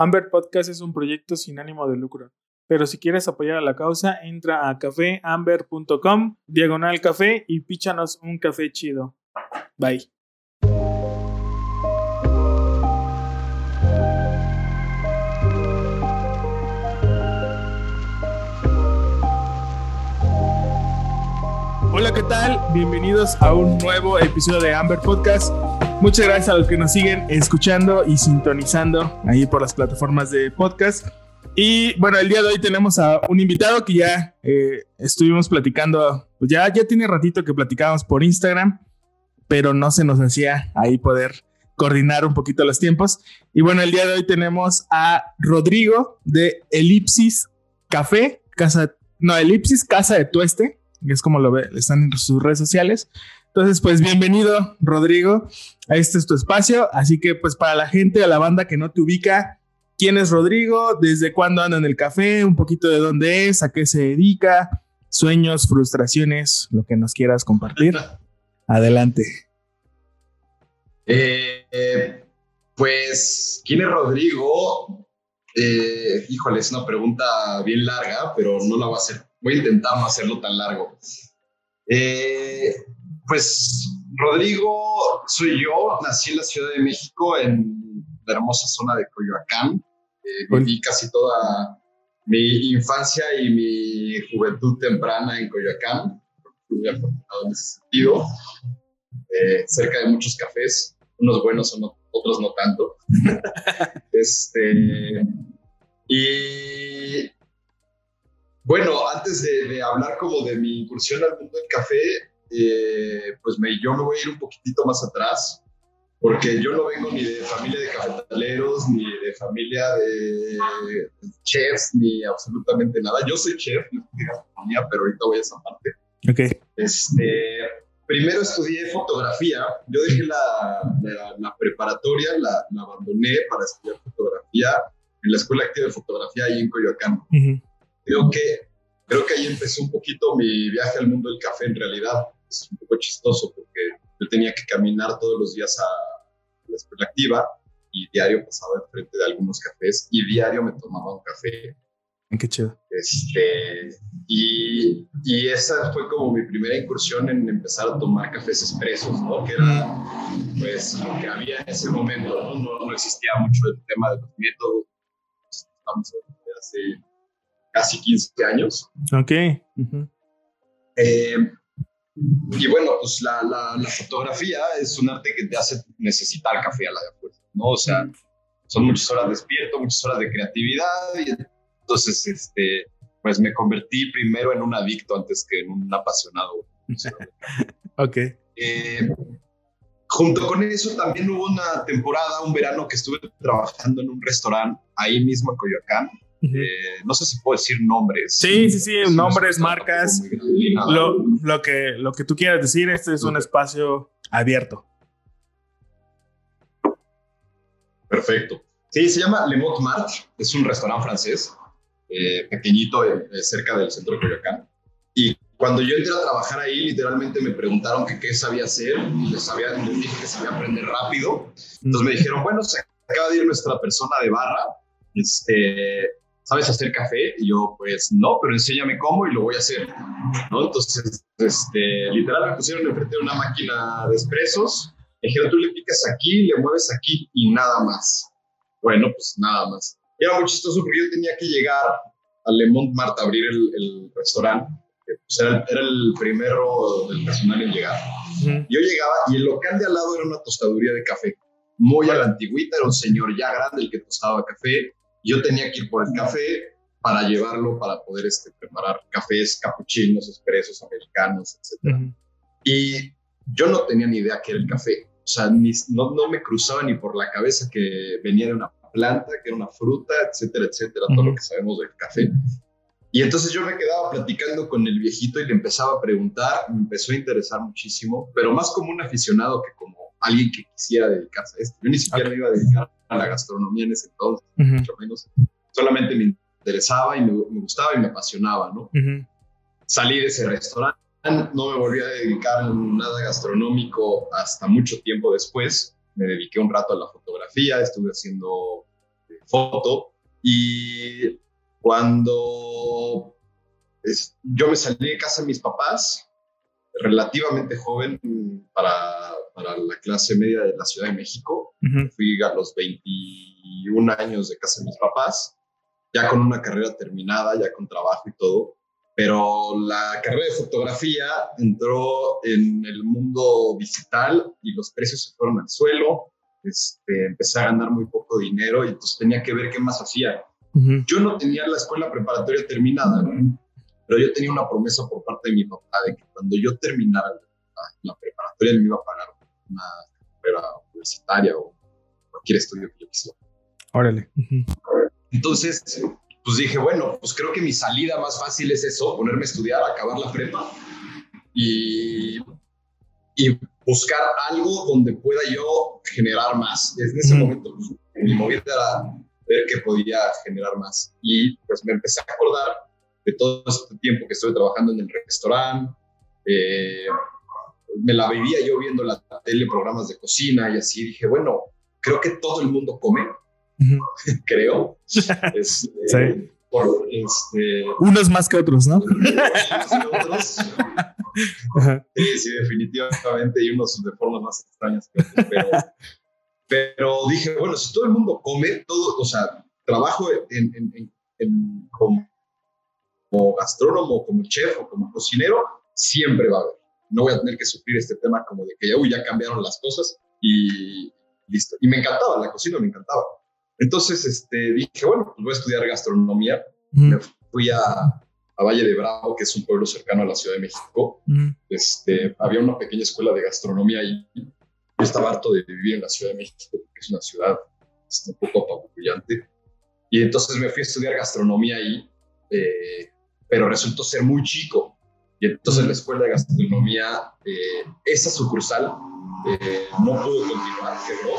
Amber Podcast es un proyecto sin ánimo de lucro, pero si quieres apoyar a la causa, entra a cafeamber.com, diagonal café y píchanos un café chido. Bye. Hola, ¿qué tal? Bienvenidos a un nuevo episodio de Amber Podcast. Muchas gracias a los que nos siguen escuchando y sintonizando ahí por las plataformas de podcast. Y bueno, el día de hoy tenemos a un invitado que ya eh, estuvimos platicando, pues ya, ya tiene ratito que platicábamos por Instagram, pero no se nos hacía ahí poder coordinar un poquito los tiempos. Y bueno, el día de hoy tenemos a Rodrigo de Elipsis Café, casa, no, Elipsis Casa de Tueste, que es como lo ve, están en sus redes sociales. Entonces, pues bienvenido, Rodrigo. Este es tu espacio. Así que, pues para la gente, a la banda que no te ubica, ¿quién es Rodrigo? ¿Desde cuándo anda en el café? Un poquito de dónde es, a qué se dedica, sueños, frustraciones, lo que nos quieras compartir. Adelante. Eh, pues, ¿quién es Rodrigo? Eh, híjole, es una pregunta bien larga, pero no la voy a hacer. Voy a intentar no hacerlo tan largo. Eh, pues Rodrigo soy yo, nací en la Ciudad de México, en la hermosa zona de Coyoacán. Eh, viví casi toda mi infancia y mi juventud temprana en Coyoacán. Muy afortunado en ese sentido. Eh, cerca de muchos cafés, unos buenos, otros no tanto. este, y bueno, antes de, de hablar como de mi incursión al mundo del café, eh, pues me, yo me voy a ir un poquitito más atrás, porque yo no vengo ni de familia de cafetaleros, ni de familia de chefs, ni absolutamente nada. Yo soy chef, pero ahorita voy a esa parte. Ok. Este, primero estudié fotografía. Yo dejé la, la, preparatoria, la, abandoné para estudiar fotografía en la Escuela Activa de Fotografía ahí en Coyoacán. Creo que creo que ahí empezó un poquito mi viaje al mundo del café en realidad es un poco chistoso porque yo tenía que caminar todos los días a la escuela activa y diario pasaba enfrente de algunos cafés y diario me tomaba un café. Qué chido. Este, y, y, esa fue como mi primera incursión en empezar a tomar cafés expresos, ¿no? Que era pues lo que había en ese momento, ¿no? No, no existía mucho el tema de los métodos. Estamos hace casi 15 años. Ok. eh, y bueno, pues la, la, fotografía es un arte que te hace necesitar café a la de fuerza, ¿no? O sea, son muchas horas despierto, muchas horas de creatividad y entonces, este, pues me convertí primero en un adicto antes que en un apasionado. ok. Eh, junto con eso también hubo una temporada, un verano que estuve trabajando en un restaurante ahí mismo en Coyoacán eh, no sé si puedo decir nombres. Sí, sí, sí, nombres, marcas, lo, lo, que, lo que tú quieras decir, este es un espacio abierto. Perfecto. Sí, se llama Le Mart, es un restaurante francés, eh, pequeñito, eh, cerca del centro de Coyoacán. Y cuando yo entré a trabajar ahí, literalmente me preguntaron que qué sabía hacer, les, sabía, les dije que sabía aprender rápido. Entonces me dijeron, bueno, se acaba de ir nuestra persona de barra, este, ¿sabes hacer café? Y yo, pues no, pero enséñame cómo y lo voy a hacer. ¿no? Entonces, este, literal me pusieron enfrente de una máquina de expresos. Me dijeron, tú le picas aquí, le mueves aquí y nada más. Bueno, pues nada más. Y era muy chistoso porque yo tenía que llegar a Le Mart a abrir el, restaurante. Pues era, era, el primero del personal en llegar. Yo llegaba y el local de al lado era una tostaduría de café. Muy a la antigüita, era un señor ya grande el que tostaba café yo tenía que ir por el café para llevarlo, para poder este, preparar cafés, capuchinos, expresos, americanos, etc. Y yo no tenía ni idea qué era el café. O sea, no, no, me cruzaba ni por la cabeza que venía de una planta, que era una fruta, etcétera, etcétera, todo lo que sabemos del café. Y entonces yo me quedaba platicando con el viejito y le empezaba a preguntar, me empezó a interesar muchísimo, pero más como un aficionado que como alguien que quisiera dedicarse a esto. Yo ni siquiera me iba a dedicar a la gastronomía en ese entonces, mucho menos. Solamente me interesaba y me, gustaba y me apasionaba, ¿no? Salí de ese restaurante, no me volví a dedicar a nada gastronómico hasta mucho tiempo después. Me dediqué un rato a la fotografía, estuve haciendo eh, foto. Y cuando yo me salí de casa de mis papás, relativamente joven para, para, la clase media de la Ciudad de México. Fui a los 21 años de casa de mis papás, ya con una carrera terminada, ya con trabajo y todo. Pero la carrera de fotografía entró en el mundo digital y los precios se fueron al suelo. Este, empecé a ganar muy poco dinero y entonces tenía que ver qué más hacía. Yo no tenía la escuela preparatoria terminada, pero yo tenía una promesa por parte de mi papá de que cuando yo terminara la, preparatoria me iba a pagar una carrera universitaria o cualquier estudio que yo quisiera. Órale. Entonces, pues dije, bueno, pues creo que mi salida más fácil es eso, ponerme a estudiar, acabar la prepa y, y buscar algo donde pueda yo generar más. Desde ese momento, pues, mi movida era ver que podía generar más. Y pues me empecé a acordar de todo este tiempo que estoy trabajando en el restaurante. Eh, me la vivía yo viendo la tele, programas de cocina y así. Dije, bueno, creo que todo el mundo come. creo. Es, sí. Por, este, Unos más que otros, ¿no? sí, sí, definitivamente, y unos de formas más extrañas que otros, pero, pero dije, bueno, si todo el mundo come, todo, o sea, trabajo en, en, en, como, gastrónomo, como chef o como cocinero, siempre va a haber. No voy a tener que sufrir este tema como de que ya cambiaron las cosas y listo. Y me encantaba, la cocina me encantaba. Entonces este, dije, bueno, pues voy a estudiar gastronomía. Me fui a, a, Valle de Bravo, que es un pueblo cercano a la Ciudad de México. este, había una pequeña escuela de gastronomía ahí yo estaba harto de vivir en la Ciudad de México, porque es una ciudad este, un poco apabullante. Y entonces me fui a estudiar gastronomía ahí, eh, pero resultó ser muy chico. Y entonces la escuela de gastronomía, eh, esa sucursal, eh, no pudo continuar, quebró.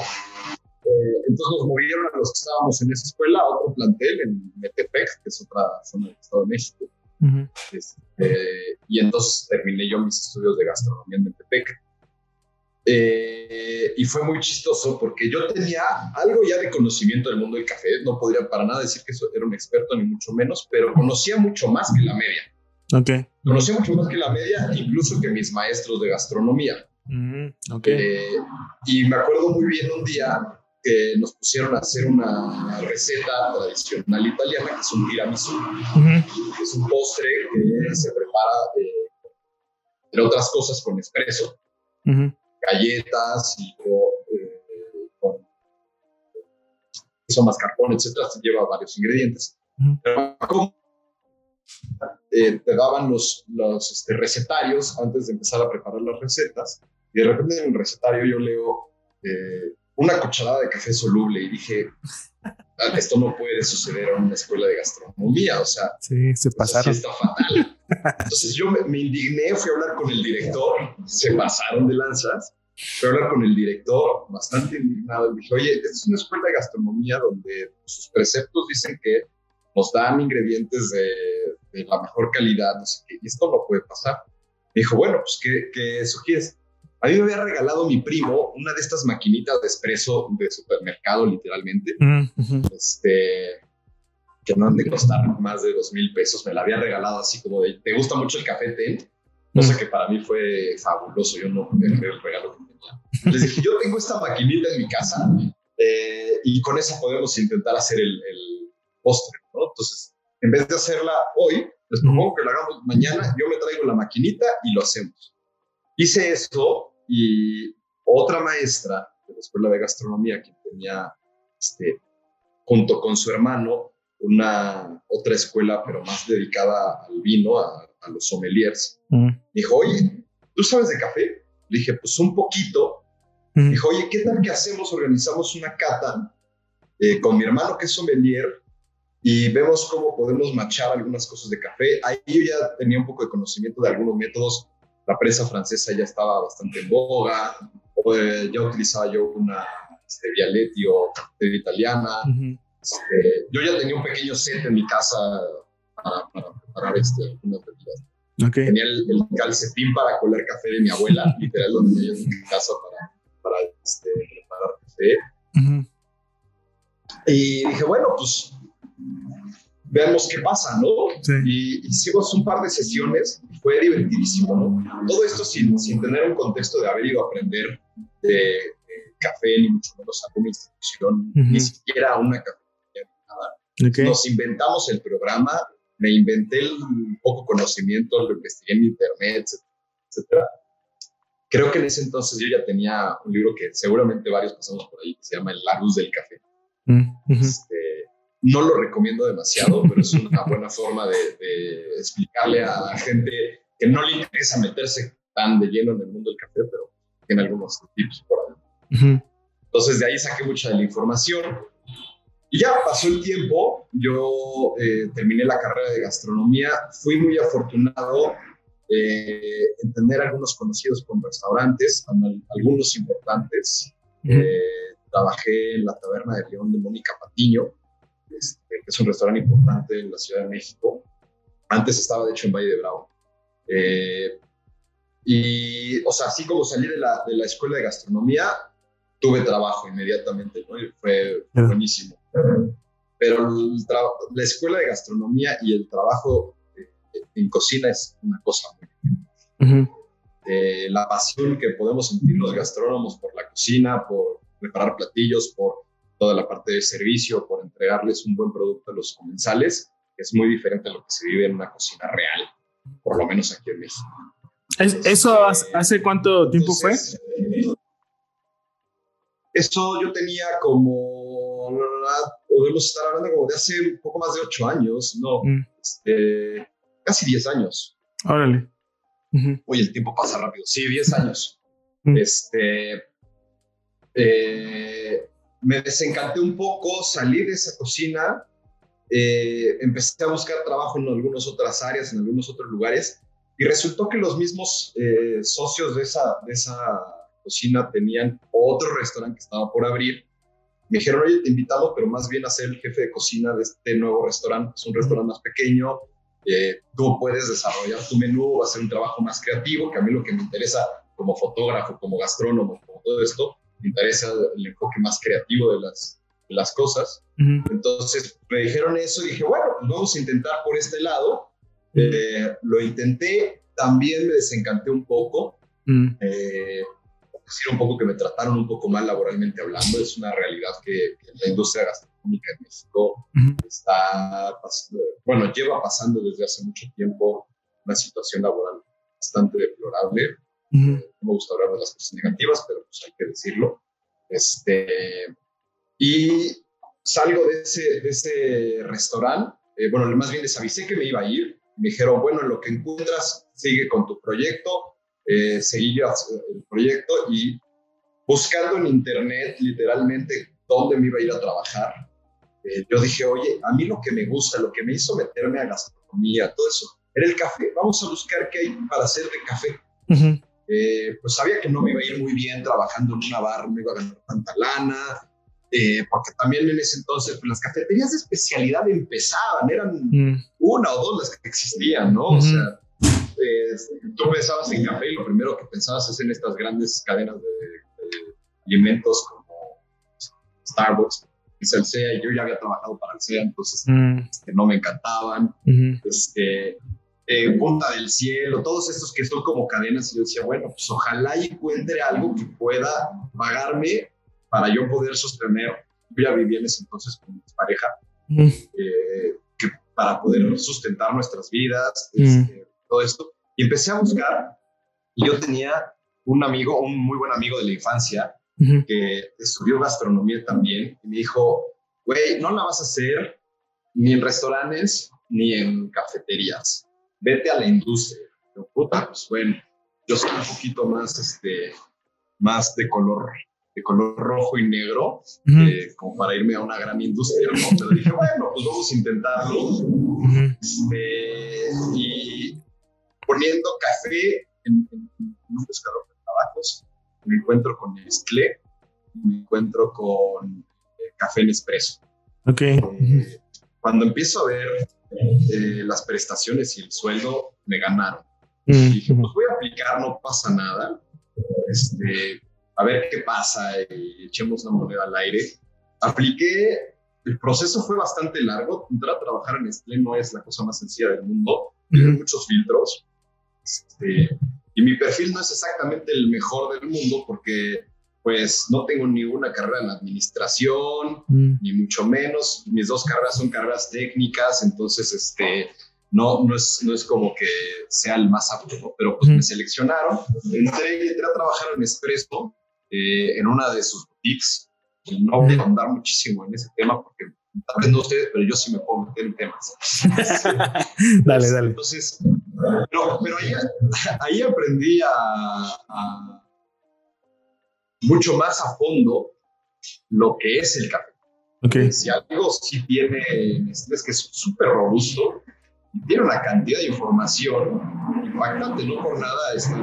entonces nos movieron a los que estábamos en esa escuela a otro plantel en Metepec, que es otra zona del Estado de México. Este, y entonces terminé yo mis estudios de gastronomía en Metepec eh, y fue muy chistoso porque yo tenía algo ya de conocimiento del mundo del café. No podría para nada decir que era un experto, ni mucho menos, pero conocía mucho más que la media. Okay. Conocía mucho más que la media, incluso que mis maestros de gastronomía. Mm, okay. Eh, y me acuerdo muy bien un día que nos pusieron a hacer una receta tradicional italiana, que es un tiramisú. Es un postre que se prepara, eh, entre otras cosas, con espresso galletas y eh, con, queso mascarpone, etcétera, lleva varios ingredientes. Pero eh, te daban los, los este, recetarios antes de empezar a preparar las recetas y de repente en el recetario yo leo eh, una cucharada de café soluble y dije, esto no puede suceder en una escuela de gastronomía, o sea, sí, se pasaron. está fatal. Entonces yo me, indigné, fui a hablar con el director, se pasaron de lanzas, fui a hablar con el director, bastante indignado, y dije, oye, esta es una escuela de gastronomía donde sus preceptos dicen que nos dan ingredientes de, la mejor calidad, no sé qué, y esto no puede pasar. Me dijo, bueno, pues, ¿qué, qué sugieres? A mí me había regalado mi primo una de estas maquinitas de espresso de supermercado, literalmente. Este, que no han de costar más de dos mil pesos. Me la había regalado así como de, ¿te gusta mucho el café ten? Cosa que para mí fue fabuloso. Yo no dejé el regalo que tenía. Les dije, yo tengo esta maquinita en mi casa eh, y con esa podemos intentar hacer el, el postre, ¿no? Entonces, en vez de hacerla hoy, les propongo que lo hagamos mañana. Yo me traigo la maquinita y lo hacemos. Hice eso y otra maestra de la escuela de gastronomía que tenía, este, junto con su hermano, una otra escuela, pero más dedicada al vino, a, los sommeliers. Dijo, oye, ¿tú sabes de café? Le dije, pues un poquito. Dijo, oye, ¿qué tal que hacemos? Organizamos una cata eh, con mi hermano que es sommelier y vemos cómo podemos machar algunas cosas de café. Ahí yo ya tenía un poco de conocimiento de algunos métodos. La prensa francesa ya estaba bastante en boga. Eh, ya utilizaba yo una este, Vialetti o italiana. Este, yo ya tenía un pequeño set en mi casa para, preparar este, algunas bebidas. Tenía el, calcetín para colar café de mi abuela, literal, lo tenía en mi casa para, para este, preparar café. Y dije, bueno, pues veamos qué pasa, ¿no? Sí. Y hicimos un par de sesiones, fue divertidísimo, ¿no? Todo esto sin, sin tener un contexto de haber ido a aprender de, de café, ni mucho menos alguna institución, Ujú. ni siquiera una cafetería, nada. Ok. Nos inventamos el programa, me inventé el poco conocimiento, lo investigué en internet, etcétera. Creo que en ese entonces yo ya tenía un libro que seguramente varios pasamos por ahí, que se llama La luz del café. Mm, ujú. Este, no lo recomiendo demasiado, pero es una buena forma de, de explicarle a gente que no le interesa meterse tan de lleno en el mundo del café, pero tiene algunos tips por ahí. Entonces de ahí saqué mucha de la información. Y ya pasó el tiempo, yo eh, terminé la carrera de gastronomía, fui muy afortunado eh, en tener algunos conocidos con restaurantes, al- algunos importantes. Eh, trabajé en la taberna de León de Mónica Patiño, este, que es un restaurante importante en la Ciudad de México. Antes estaba, de hecho, en Valle de Bravo. Eh, y, o sea, así como salí de la, de la escuela de gastronomía, tuve trabajo inmediatamente, ¿no? Y fue buenísimo. Pero el la escuela de gastronomía y el trabajo eh, en cocina es una cosa muy eh, la pasión que podemos sentir los gastrónomos por la cocina, por preparar platillos, por toda la parte de servicio, por entregarles un buen producto a los comensales, es muy diferente a lo que se vive en una cocina real, por lo menos aquí en México. Es- ¿Eso hace, cuánto tiempo fue? Eso yo tenía como, podemos estar hablando como de hace un poco más de ocho años, no, Mm, este, casi diez años. órale. Ujú. Oye, el tiempo pasa rápido. Sí, 10 años. Mm. Este, eh, me desencanté un poco, salí de esa cocina, eh, empecé a buscar trabajo en algunas otras áreas, en algunos otros lugares, y resultó que los mismos eh, socios de esa, de esa cocina tenían otro restaurante que estaba por abrir. Me dijeron, oye, te invitamos, pero más bien a ser el jefe de cocina de este nuevo restaurante. Es un restaurante más pequeño, eh, tú puedes desarrollar tu menú, hacer un trabajo más creativo, que a mí lo que me interesa como fotógrafo, como gastrónomo, como todo esto, interesa el enfoque más creativo de las, de las cosas. Ujú. Entonces me dijeron eso y dije, bueno, pues vamos a intentar por este lado. Eh, lo intenté, también me desencanté un poco, Mm, eh, decir un poco que me trataron un poco mal laboralmente hablando, es una realidad que, que la industria gastronómica en México está, bueno, lleva pasando desde hace mucho tiempo una situación laboral bastante deplorable. Ujú. No me gusta hablar de las cosas negativas, pero pues hay que decirlo. Este, y salgo de ese, de ese restaurante, eh, bueno, más bien les avisé que me iba a ir, me dijeron, bueno, en lo que encuentras, sigue con tu proyecto, eh, seguí yo el proyecto y buscando en internet literalmente dónde me iba a ir a trabajar, eh, yo dije, oye, a mí lo que me gusta, lo que me hizo meterme a gastronomía, todo eso, era el café, vamos a buscar qué hay para hacer de café. Ujú. Eh, pues sabía que no me iba a ir muy bien trabajando en una bar, no iba a ganar tanta lana, eh, porque también en ese entonces pues, las cafeterías de especialidad empezaban, eran Mm, una o dos las que existían, ¿no? O Ujú. sea, eh, tú pensabas en café y lo primero que pensabas es en estas grandes cadenas de, de alimentos como Starbucks y Salsea, y yo ya había trabajado para Alsea, entonces mm, este, no me encantaban este, eh, Punta del Cielo, todos estos que son como cadenas, y yo decía, bueno, pues ojalá encuentre algo que pueda pagarme para yo poder sostener, yo ya vivía en ese entonces con mi pareja, Mm, eh, que para poder sustentar nuestras vidas, Mm. este, todo esto. Y empecé a buscar, y yo tenía un amigo, un muy buen amigo de la infancia, que estudió gastronomía también, y me dijo, güey, no la vas a hacer ni en restaurantes ni en cafeterías. Vete a la industria. Yo, puta, pues bueno, yo soy un poquito más, este, más de color, de color rojo y negro, Ujú. eh, como para irme a una gran industria, ¿no? Pero dije, bueno, pues vamos a intentarlo. Ujú. Este, y poniendo café en, en- en un buscador de trabajos, me encuentro con Nestlé, me encuentro con eh, café Nespresso. Ok. Ujú. Eh, cuando empiezo a ver eh, las prestaciones y el sueldo, me ganaron. Mm, Dije, ujú. pues voy a aplicar, no pasa nada. Este, a ver qué pasa y echemos la moneda al aire. Apliqué el proceso fue bastante largo. Entrar a trabajar en Nestlé no es la cosa más sencilla del mundo. Tiene muchos filtros. Este, y mi perfil no es exactamente el mejor del mundo porque pues no tengo ninguna carrera en administración, mm. ni mucho menos. Mis dos carreras son carreras técnicas, entonces este, no, no, es, no es como que sea el más apto, pero pues me seleccionaron. Entré, entré a trabajar en Espresso, eh, en una de sus boutiques. No voy a ahondar muchísimo en ese tema porque tal vez no ustedes, pero yo sí me puedo meter en temas. dale, dale. Entonces, pero, pero ahí, ahí aprendí a mucho más a fondo lo que es el café. Okay. Si algo sí tiene, es que es súper robusto y tiene una cantidad de información impactante, no por nada está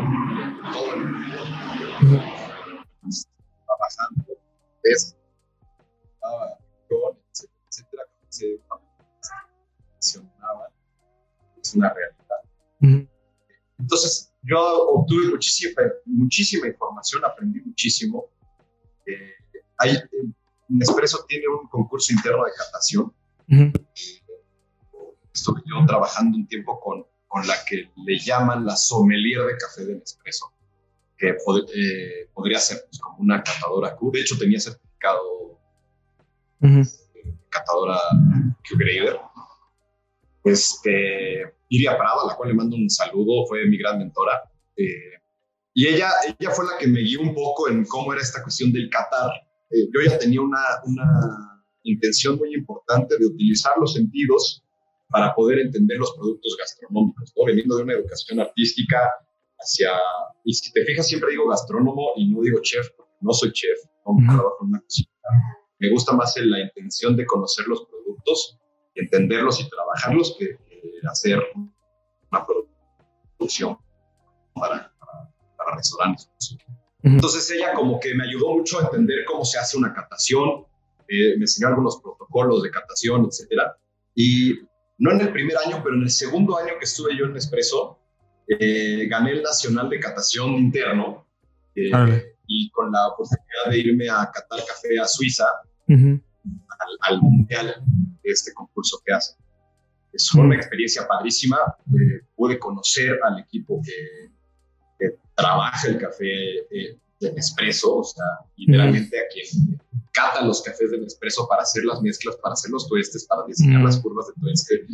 todo el mundo. Pasando, es, etcétera, se mencionaba, es una realidad. Entonces, yo obtuve muchísima, muchísima información, aprendí muchísimo. Eh, hay, Nespresso tiene un concurso interno de catación. Estuve yo trabajando un tiempo con, con la que le llaman la sommelier de café de Nespresso, que eh, podría ser pues, como una catadora Q. De hecho, tenía certificado catadora Q-Grader. Este, Iria Prado, a la cual le mando un saludo, fue mi gran mentora. Eh, y ella, ella fue la que me guió un poco en cómo era esta cuestión del Qatar. Eh, yo ya tenía una, una intención muy importante de utilizar los sentidos para poder entender los productos gastronómicos, ¿no? veniendo de una educación artística hacia, y si te fijas, siempre digo gastrónomo y no digo chef, porque no soy chef, no me trabajo en una cocina. Me gusta más la intención de conocer los productos, entenderlos y trabajarlos que hacer una producción para, para, restaurantes. Entonces ella como que me ayudó mucho a entender cómo se hace una catación, eh, me enseñó algunos protocolos de catación, etcétera. Y no en el primer año, pero en el segundo año que estuve yo en Nespresso, eh, gané el Nacional de Catación Interno eh, y con la oportunidad de irme a catar café a Suiza, al, al, mundial este concurso que hacen. Es una experiencia padrísima. Eh, pude conocer al equipo que, trabaja el café eh, de Nespresso, o sea, literalmente a quien cata los cafés de Nespresso para hacer las mezclas, para hacer los tuestes, para diseñar las curvas de tueste,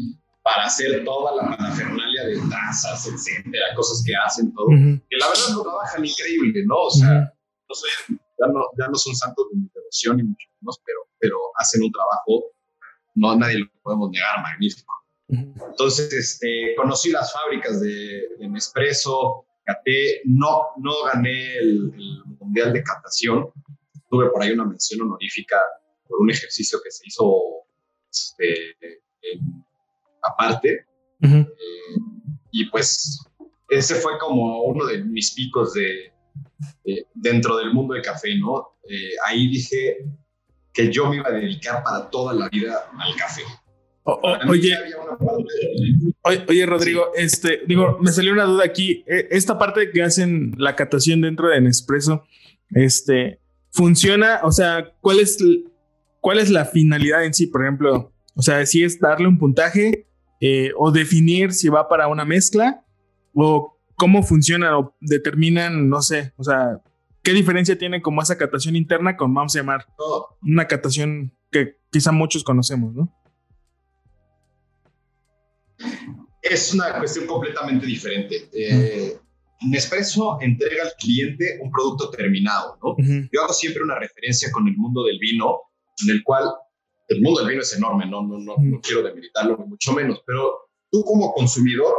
para hacer toda la parafernalia de tazas, etcétera, cosas que hacen todo. Que la verdad lo trabajan increíble, ¿no? O sea, no soy, ya, no, ya no son santos de mi devoción ni mucho menos, pero, pero hacen un trabajo, no nadie lo podemos negar, magnífico. Entonces, este, conocí las fábricas de, Nespresso, caté, no, no gané el, Mundial de Catación, tuve por ahí una mención honorífica por un ejercicio que se hizo este, aparte. Eh, y pues ese fue como uno de mis picos de, dentro del mundo del café, ¿no? Eh, ahí dije que yo me iba a dedicar para toda la vida al café oye, oye, Rodrigo, este, digo, me salió una duda aquí. E, esta parte que hacen la catación dentro de Nespresso, este, funciona, o sea, ¿cuál es, cuál es la finalidad en sí? Por ejemplo, o sea, si es darle un puntaje eh, o definir si va para una mezcla o cómo funciona o determinan, no sé, o sea, ¿qué diferencia tiene como esa catación interna con, vamos a llamar, una catación que quizá muchos conocemos, ¿no? Es una cuestión completamente diferente. Eh, Nespresso entrega al cliente un producto terminado, ¿no? Yo hago siempre una referencia con el mundo del vino, en el cual el mundo del vino es enorme, no, no, no, no quiero demeritarlo ni mucho menos, pero tú como consumidor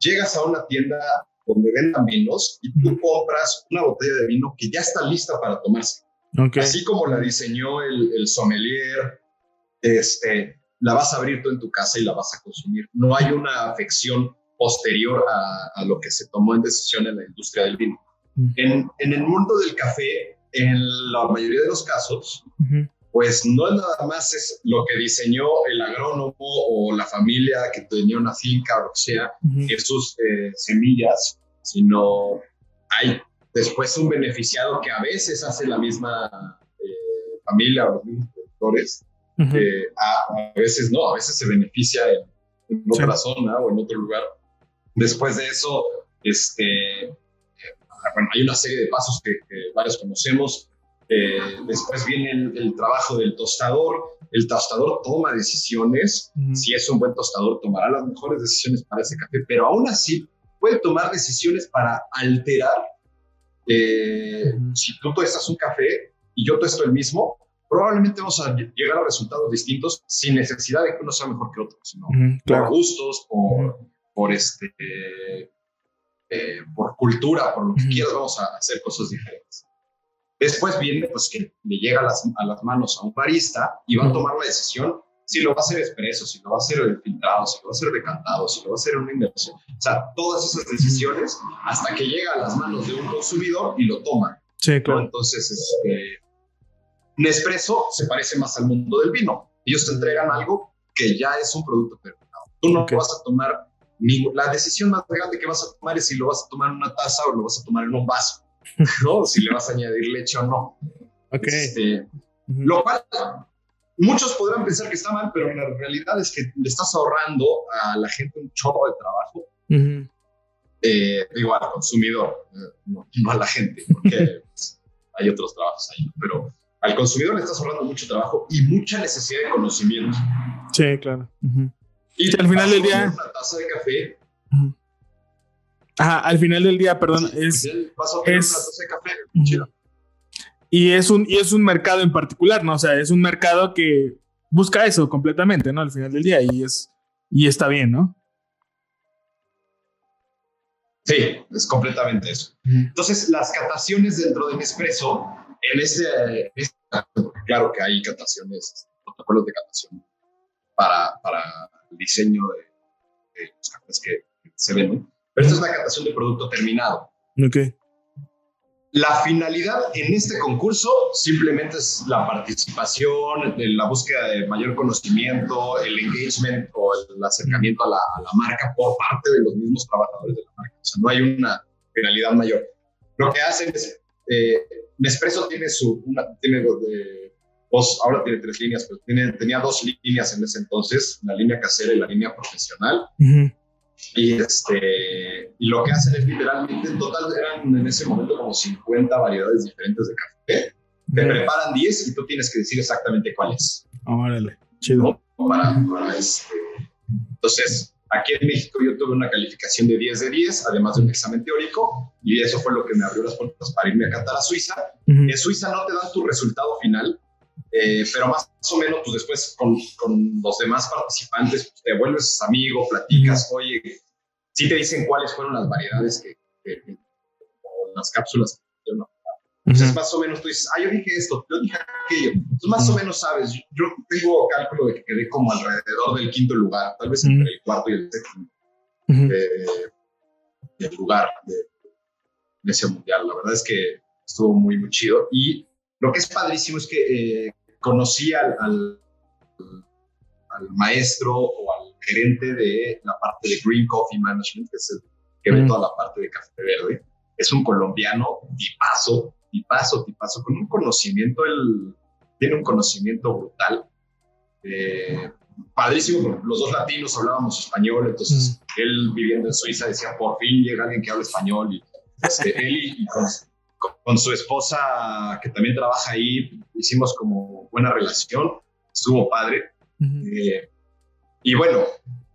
llegas a una tienda donde vendan vinos y tú compras una botella de vino que ya está lista para tomarse. Así como la diseñó el, el sommelier, este, la vas a abrir tú en tu casa y la vas a consumir. No hay una afección posterior a, lo que se tomó en decisión en la industria del vino. en, el mundo del café, en la mayoría de los casos, pues no es nada más es lo que diseñó el agrónomo o la familia que tenía una finca o lo que sea, que sus eh, semillas, sino hay después un beneficiado que a veces hace la misma eh, familia o los mismos productores Eh, a, veces no, a veces se beneficia en, otra zona o en otro lugar. Después de eso, este, eh, bueno, hay una serie de pasos que, varios conocemos. Eh, después viene el, trabajo del tostador. El tostador toma decisiones. Si es un buen tostador, tomará las mejores decisiones para ese café, pero aún así puede tomar decisiones para alterar. Si tú tostas un café y yo tosto el mismo, probablemente vamos a llegar a resultados distintos sin necesidad de que uno sea mejor que otro, sino por gustos, por, por este, eh, por cultura, por lo que quieras, vamos a hacer cosas diferentes. Después viene, pues, que le llega a las, a las manos a un barista y va a tomar la decisión si lo va a hacer expreso, si lo va a hacer filtrado, si lo va a hacer decantado, si lo va a hacer una inversión. O sea, todas esas decisiones hasta que llega a las manos de un consumidor y lo toma. Sí, claro. Entonces, este, Nespresso se parece más al mundo del vino. Ellos te entregan algo que ya es un producto terminado. Tú no vas a tomar la decisión más grande que vas a tomar es si lo vas a tomar en una taza o lo vas a tomar en un vaso, ¿no? si le vas a añadir leche o no. Okay. Este, Lo cual muchos podrán pensar que está mal, pero la realidad es que le estás ahorrando a la gente un chorro de trabajo. Eh, digo, al consumidor, eh, no, a la gente, porque pues, hay otros trabajos ahí, pero al consumidor le estás ahorrando mucho trabajo y mucha necesidad de conocimiento. Sí, claro. Y al final del día. Una taza de café. Ajá, al final del día, perdón, es. Vas a es, una taza de café. Y es, un, y es un mercado en particular, ¿no? O sea, es un mercado que busca eso completamente, ¿no? Al final del día. Y, es, y está bien, ¿no? Sí, es completamente eso. Entonces, las cataciones dentro de Nespresso en ese, claro que hay cataciones, protocolos de catación para, para el diseño de, los cafés que, se ven, pero esta es la catación de producto terminado. Ok. La finalidad en este concurso simplemente es la participación, la búsqueda de mayor conocimiento, el engagement o el acercamiento a la, a la, marca por parte de los mismos trabajadores de la marca. O sea, no hay una finalidad mayor. Lo que hacen es eh, Nespresso tiene su, una, tiene de, dos, ahora tiene tres líneas, pero tiene, tenía dos líneas en ese entonces, la línea casera y la línea profesional. Y, este, y lo que hacen es literalmente, en total eran en ese momento como 50 variedades diferentes de café. Te preparan 10 y tú tienes que decir exactamente cuál es. Órale, chido. Para, para este. Entonces, Aquí en México yo tuve una calificación de 10 de 10, además de un examen teórico, y eso fue lo que me abrió las puertas para irme a Qatar a Suiza. En Suiza no te dan tu resultado final, eh, pero más o menos pues después con, con los demás participantes pues, te vuelves amigo, platicas, oye, sí te dicen cuáles fueron las variedades que, o las cápsulas que no entonces, más o menos tú dices, ah, yo dije esto, yo dije aquello. Entonces, más o menos sabes, yo tengo cálculo de que quedé como alrededor del quinto lugar, tal vez entre el cuarto y el sexto del lugar de, ese mundial. La verdad es que estuvo muy, muy chido. Y lo que es padrísimo es que eh, conocí al, al, maestro o al gerente de la parte de Green Coffee Management, que es el que ve toda la parte de café verde. Es un colombiano tipazo, tipazo, tipazo, con un conocimiento, él tiene un conocimiento brutal. Eh, padrísimo, los dos latinos hablábamos español, entonces mm. él viviendo en Suiza decía, por fin llega alguien que habla español. Y, este, él y, con, su esposa, que también trabaja ahí, hicimos como buena relación, estuvo padre. Eh, y bueno,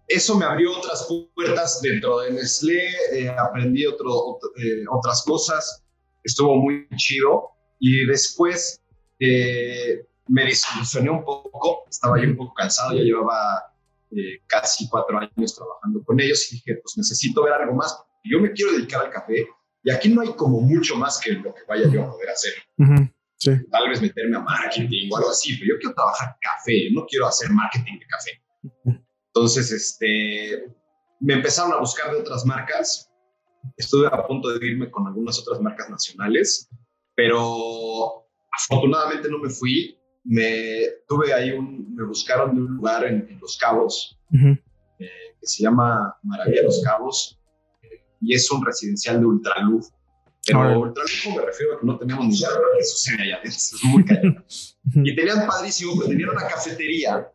eso me abrió otras puertas dentro de Nestlé, eh, aprendí otro, otras cosas estuvo muy chido. Y después eh, me desilusioné un poco, estaba yo un poco cansado, ya llevaba eh, casi cuatro años trabajando con ellos y dije, pues necesito ver algo más. Yo me quiero dedicar al café y aquí no hay como mucho más que lo que vaya yo a poder hacer. Tal vez meterme a marketing o algo así, pero yo quiero trabajar café, no quiero hacer marketing de café. Entonces, este, me empezaron a buscar de otras marcas estuve a punto de irme con algunas otras marcas nacionales, pero afortunadamente no me fui. Me tuve ahí un, me buscaron de un lugar en, Los Cabos eh, que se llama Maravilla Los Cabos eh, y es un residencial de ultraluz. Pero ultra lujo me refiero a que no tenemos ni idea de lo que sucede allá adentro. Es muy caro. y tenían padrísimo, pues, tenían una cafetería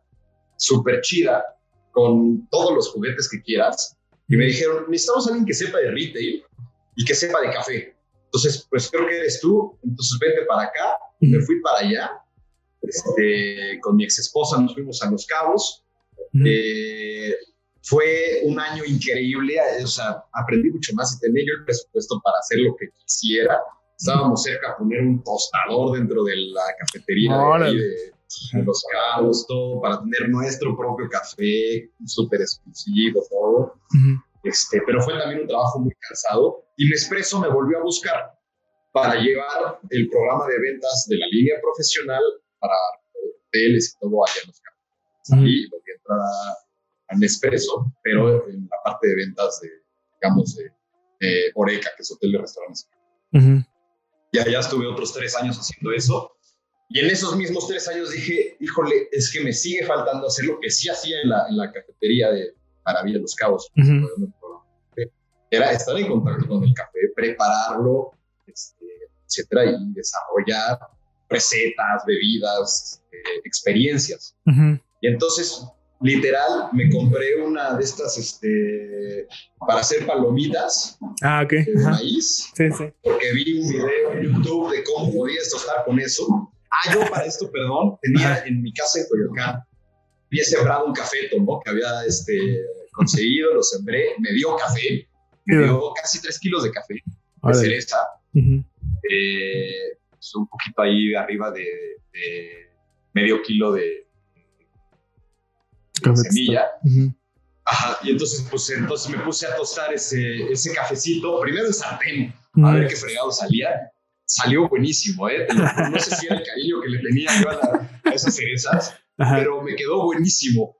súper chida con todos los juguetes que quieras. Y me dijeron, necesitamos a alguien que sepa de retail y que sepa de café. Entonces, pues creo que eres tú, entonces vete para acá. Me fui para allá. Este, con mi ex esposa nos fuimos a Los Cabos. Eh, fue un año increíble, o sea, aprendí mucho más y tenía yo el presupuesto para hacer lo que quisiera. Estábamos cerca de poner un tostador dentro de la cafetería de, Los Cabos, todo, para tener nuestro propio café, súper exclusivo, todo. este, pero fue también un trabajo muy cansado y Nespresso me volvió a buscar para llevar el programa de ventas de la línea profesional para hoteles y todo allá en Los Cabos. Y lo que entra a Nespresso, pero en la parte de ventas de, digamos, de, Oreca, que es hotel de restaurantes. Y allá estuve otros tres años haciendo eso. Y en esos mismos tres años dije, híjole, es que me sigue faltando hacer lo que sí hacía en la, en la cafetería de Maravilla de los Cabos. Era estar en contacto con el café, prepararlo, este, etcétera, y desarrollar recetas, bebidas, este, experiencias. Y entonces literal, me compré una de estas este, para hacer palomitas ah, okay. de maíz. Sí, sí. Porque vi un video en YouTube de cómo podías tostar con eso. Ah, yo para esto, perdón, tenía en mi casa en Coyoacán, había sembrado un café, ¿no? Que había este, conseguido, lo sembré, me dio café, me dio casi tres kilos de café, de cereza. Eh, pues, un poquito ahí arriba de medio kilo de, semilla. Ajá, y entonces, pues, entonces me puse a tostar ese, ese cafecito, primero en sartén, a ver qué fregado salía. Salió buenísimo, ¿eh? No sé si era el cariño que le tenía yo a, esas cerezas, pero me quedó buenísimo.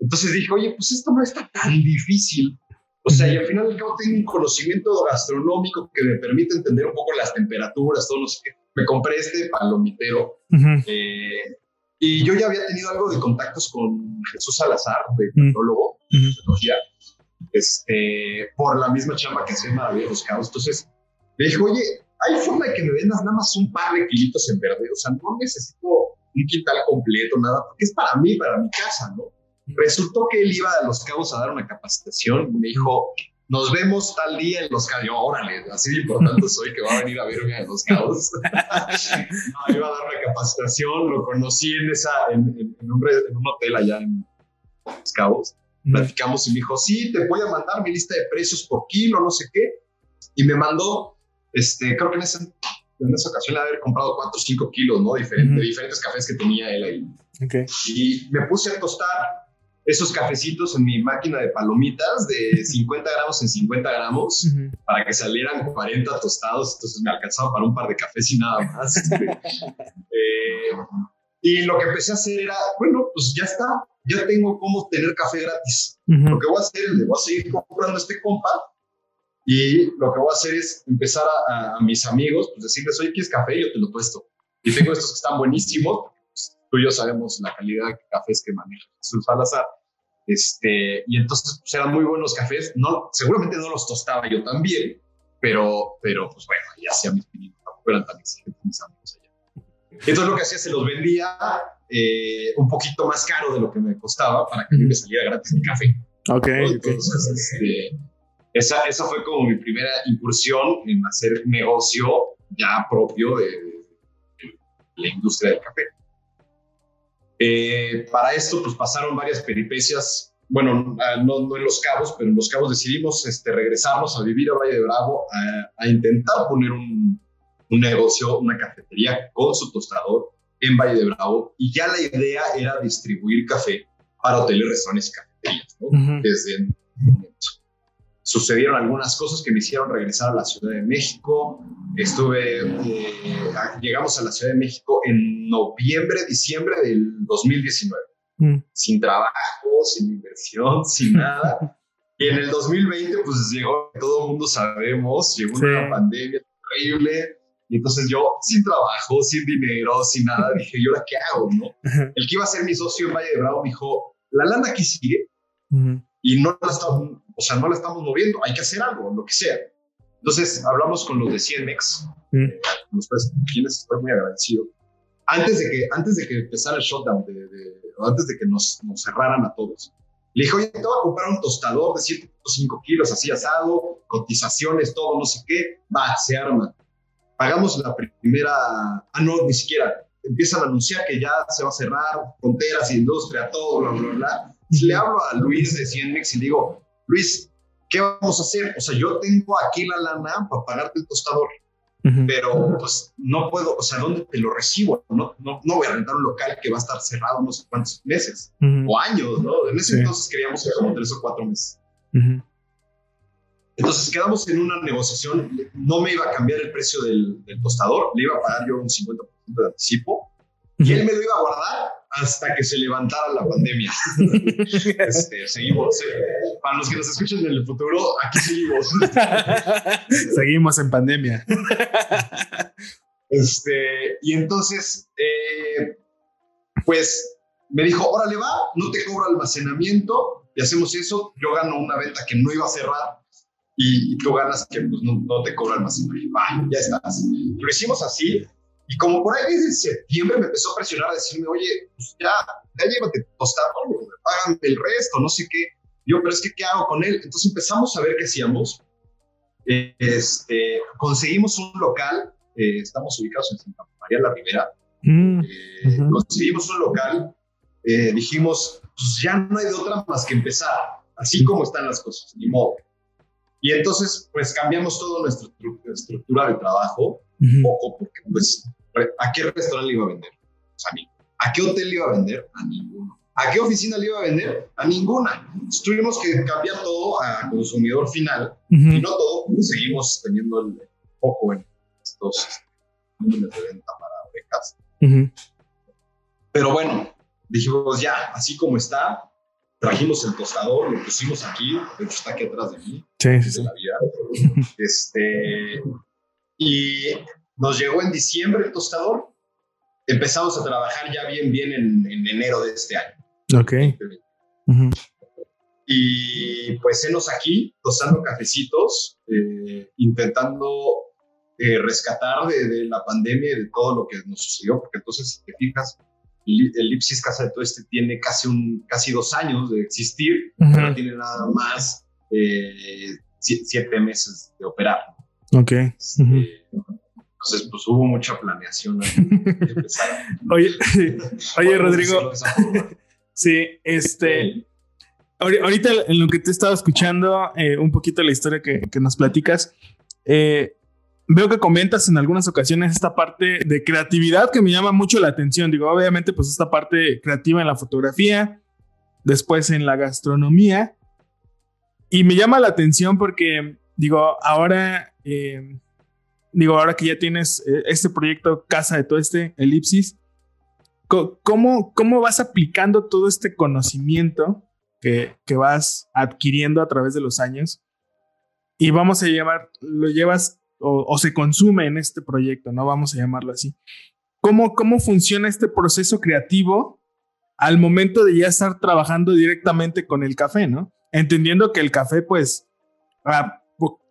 Entonces dije, oye, pues esto no está tan difícil. O sea, y al final al cabo tengo un conocimiento gastronómico que me permite entender un poco las temperaturas, todo no sé qué. Me compré este palomitero. eh, y yo ya había tenido algo de contactos con Jesús Salazar, de tecnólogo, de tecnología, este, por la misma chamba que hace Maravilla los Caos. Entonces le dije, oye, hay forma de que me vendas nada más un par de kilitos en verde. O sea, no necesito un quintal completo, nada, porque es para mí, para mi casa, ¿no? Resultó que él iba a Los Cabos a dar una capacitación y me dijo, nos vemos tal día en Los Cabos. Órale, así de importante soy que va a venir a verme en Los Cabos. no, iba a dar una capacitación, lo conocí en, esa, en, un, en un, hotel allá en Los Cabos. Platicamos y me dijo, sí, te voy a mandar mi lista de precios por kilo, no sé qué. Y me mandó, este, creo que en esa, en esa ocasión le haber comprado 4 o 5 kilos, ¿no? Diferente, De diferentes cafés que tenía él ahí. Okay. Y me puse a tostar esos cafecitos en mi máquina de palomitas de 50 gramos en 50 gramos para que salieran 40 tostados. Entonces me alcanzaba para un par de cafés y nada más. Eh, y lo que empecé a hacer era, bueno, pues ya está, ya tengo cómo tener café gratis. Lo que voy a hacer, le voy a seguir comprando este compa y lo que voy a hacer es empezar a, mis amigos, pues decirles, oye, ¿quieres café? Yo te lo puesto. Y tengo estos que están buenísimos tú y yo sabemos la calidad de cafés que maneja Jesús Salazar. Este, y entonces pues, eran muy buenos cafés. No, seguramente no los tostaba yo también, pero, pero pues bueno, ya hacía mis pinitos, tampoco eran tan exigentes mis amigos allá. Entonces lo que hacía, se los vendía eh, un poquito más caro de lo que me costaba para que a mí me saliera gratis mi café. Ok. Entonces, este, esa, esa fue como mi primera incursión en hacer negocio ya propio de la industria del café. Eh, para esto, pues pasaron varias peripecias, bueno, ah, no, no, en Los Cabos, pero en Los Cabos decidimos este, regresarnos a vivir a Valle de Bravo a, intentar poner un, un, negocio, una cafetería con su tostador en Valle de Bravo y ya la idea era distribuir café para hoteles, restaurantes y cafeterías, ¿no? Desde sucedieron algunas cosas que me hicieron regresar a la Ciudad de México. Estuve, eh, llegamos a la Ciudad de México en noviembre, diciembre del 2019, mm. sin trabajo, sin inversión, sin nada. y en el 2020, pues llegó, todo el mundo sabemos, llegó una pandemia terrible. Y entonces yo, sin trabajo, sin dinero, sin nada, dije, ¿y ahora qué hago? No? El que iba a ser mi socio en Valle de Bravo me dijo, la lana aquí sigue y no la estamos, o sea, no la estamos moviendo, hay que hacer algo, lo que sea. Entonces hablamos con los de Cienmex, mm. eh, los quienes estoy muy agradecido. Antes de que, antes de que empezara el shutdown, de, antes de que nos, nos, cerraran a todos, le dije, oye, te voy a comprar un tostador de 7.5 kilos, así asado, cotizaciones, todo, no sé qué. Va, se arma. Pagamos la primera, ah, no, ni siquiera. Empiezan a anunciar que ya se va a cerrar fronteras, industria, todo, bla, bla, bla. le hablo a Luis de Cienmex y le digo, Luis, ¿qué vamos a hacer? O sea, yo tengo aquí la lana para pagarte el tostador, pero pues no puedo, o sea, ¿dónde te lo recibo? No, no, no voy a rentar un local que va a estar cerrado no sé cuántos meses o años, ¿no? En ese entonces queríamos como tres o cuatro meses. Entonces quedamos en una negociación, no me iba a cambiar el precio del, del tostador, le iba a pagar yo un 50% de anticipo y él me lo iba a guardar hasta que se levantara la pandemia. este, seguimos. Para los que nos escuchan en el futuro, aquí seguimos. seguimos en pandemia. este, y entonces, eh, pues me dijo, órale va, no te cobro almacenamiento y hacemos eso, yo gano una venta que no iba a cerrar y tú ganas que pues, no, te cobro almacenamiento. Va, ya estás. Lo hicimos así y como por ahí desde septiembre me empezó a presionar a decirme, oye, pues ya, ya llévate tostado, pagan el resto, no sé qué. Yo, pero es que, ¿qué hago con él? Entonces empezamos a ver qué hacíamos. Este, conseguimos un local, eh, estamos ubicados en Santa María la Ribera. Mm, eh, conseguimos un local, eh, dijimos, pues ya no hay de otra más que empezar, así como están las cosas, ni modo. Y entonces, pues cambiamos toda nuestra estructura de trabajo, un poco, porque pues ¿A qué restaurante le iba a vender? a mí. ¿A qué hotel le iba a vender? A ninguno. ¿A qué oficina le iba a vender? A ninguna. tuvimos que cambiar todo a consumidor final y no todo, pues, seguimos teniendo el foco en estos números de venta para becas. Pero bueno, dijimos ya, así como está, trajimos el tostador, lo pusimos aquí, de hecho está aquí atrás de mí. Sí, sí, sí. Este, y nos llegó en diciembre el tostador. Empezamos a trabajar ya bien, bien en, enero de este año. Ok. Y pues enos aquí, tostando cafecitos, eh, intentando eh, rescatar de, la pandemia y de todo lo que nos sucedió, porque entonces, si te fijas, el Lipsis Casa de Tueste tiene casi, un, casi dos años de existir, pero tiene nada más eh, siete meses de operar. Ok. Este, entonces, pues hubo mucha planeación. oye, oye Rodrigo. Sí, este. Ahorita en lo que te estaba escuchando, eh, un poquito la historia que, nos platicas, eh, veo que comentas en algunas ocasiones esta parte de creatividad que me llama mucho la atención. Digo, obviamente, pues esta parte creativa en la fotografía, después en la gastronomía. Y me llama la atención porque, digo, ahora eh, digo, ahora que ya tienes eh, este proyecto Casa de todo este Elipsis, ¿cómo, cómo vas aplicando todo este conocimiento que, que vas adquiriendo a través de los años? Y vamos a llevar, lo llevas o, se consume en este proyecto, ¿no? Vamos a llamarlo así. ¿Cómo, ¿Cómo funciona este proceso creativo al momento de ya estar trabajando directamente con el café, ¿no? Entendiendo que el café, pues, ah,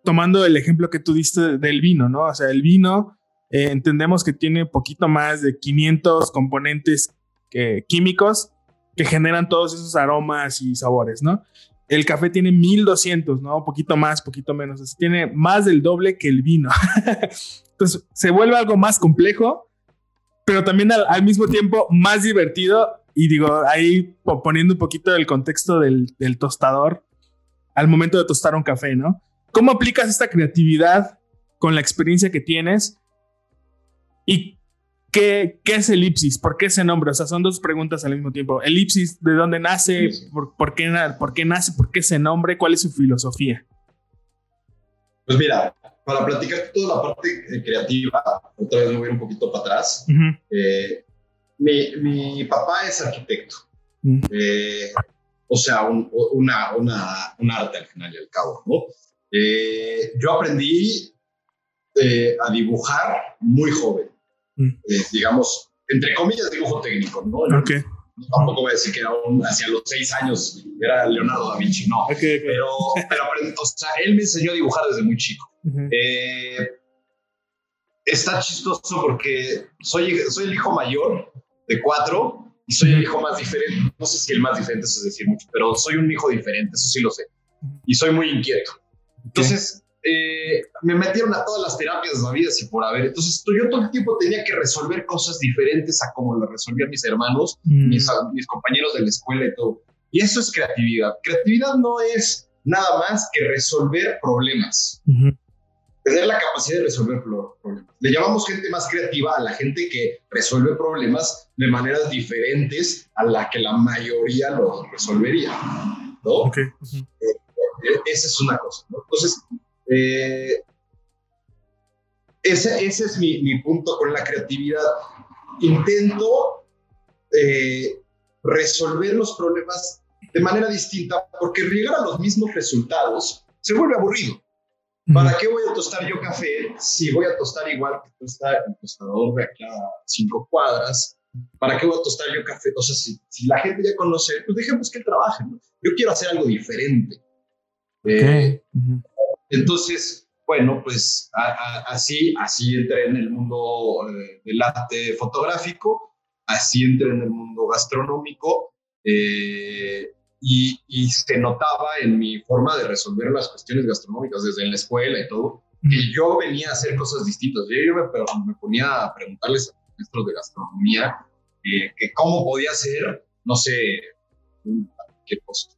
tomando el ejemplo que tú diste del vino, ¿no? O sea, el vino eh, entendemos que tiene poquito más de 500 componentes químicos que generan todos esos aromas y sabores, ¿no? El café tiene 1200, ¿no? Poquito más, poquito menos. Así tiene más del doble que el vino. Entonces se vuelve algo más complejo, pero también al, mismo tiempo más divertido. Y digo, ahí poniendo un poquito el contexto del, del tostador al momento de tostar un café, ¿no? ¿Cómo aplicas esta creatividad con la experiencia que tienes? ¿Y qué, qué es elipsis? ¿Por qué ese nombre? O sea, son dos preguntas al mismo tiempo. Elipsis, ¿de dónde nace? ¿Por, qué, ¿Por qué nace? ¿Por qué ese nombre? ¿Cuál es su filosofía? Pues mira, para platicar toda la parte eh, creativa, otra vez me voy un poquito para atrás. Eh, mi, papá es arquitecto. Eh, o sea, una, una, un arte al final y al cabo, ¿no? Eh, yo aprendí eh, a dibujar muy joven, mm. eh, digamos, entre comillas, dibujo técnico, ¿no? tampoco voy a decir que era hacia los seis años era Leonardo da Vinci, no. Pero, pero o sea, él me enseñó a dibujar desde muy chico. Eh, está chistoso porque soy, soy el hijo mayor de cuatro y soy el hijo más diferente. No sé si el más diferente es decir mucho, pero soy un hijo diferente, eso sí lo sé. Y soy muy inquieto. Entonces, eh, me metieron a todas las terapias de la vida y por haber. Entonces, yo todo el tiempo tenía que resolver cosas diferentes a como lo resolvían mis hermanos, mm. mis, mis compañeros de la escuela y todo. Y eso es creatividad. Creatividad no es nada más que resolver problemas. Tener la capacidad de resolver problemas. Le llamamos gente más creativa a la gente que resuelve problemas de maneras diferentes a la que la mayoría lo resolvería. ¿no? Eh, eh, esa es una cosa. Entonces, eh, ese, ese, es mi, mi, punto con la creatividad. Intento resolver los problemas de manera distinta, porque llegar a los mismos resultados se vuelve aburrido. ¿Para qué voy a tostar yo café si voy a tostar igual que tosta el tostador de aquí a cinco cuadras? ¿Para qué voy a tostar yo café? O sea, si, la gente ya conoce, pues dejemos que él trabaje. Yo quiero hacer algo diferente. Eh, entonces, bueno, pues así, así entré en el mundo eh, del arte fotográfico, así entré en el mundo gastronómico. Eh, y, se notaba en mi forma de resolver las cuestiones gastronómicas desde la escuela y todo, que yo venía a hacer cosas distintas. Yo, me, ponía a preguntarles a los maestros de gastronomía eh, que cómo podía hacer, no sé, qué cosa.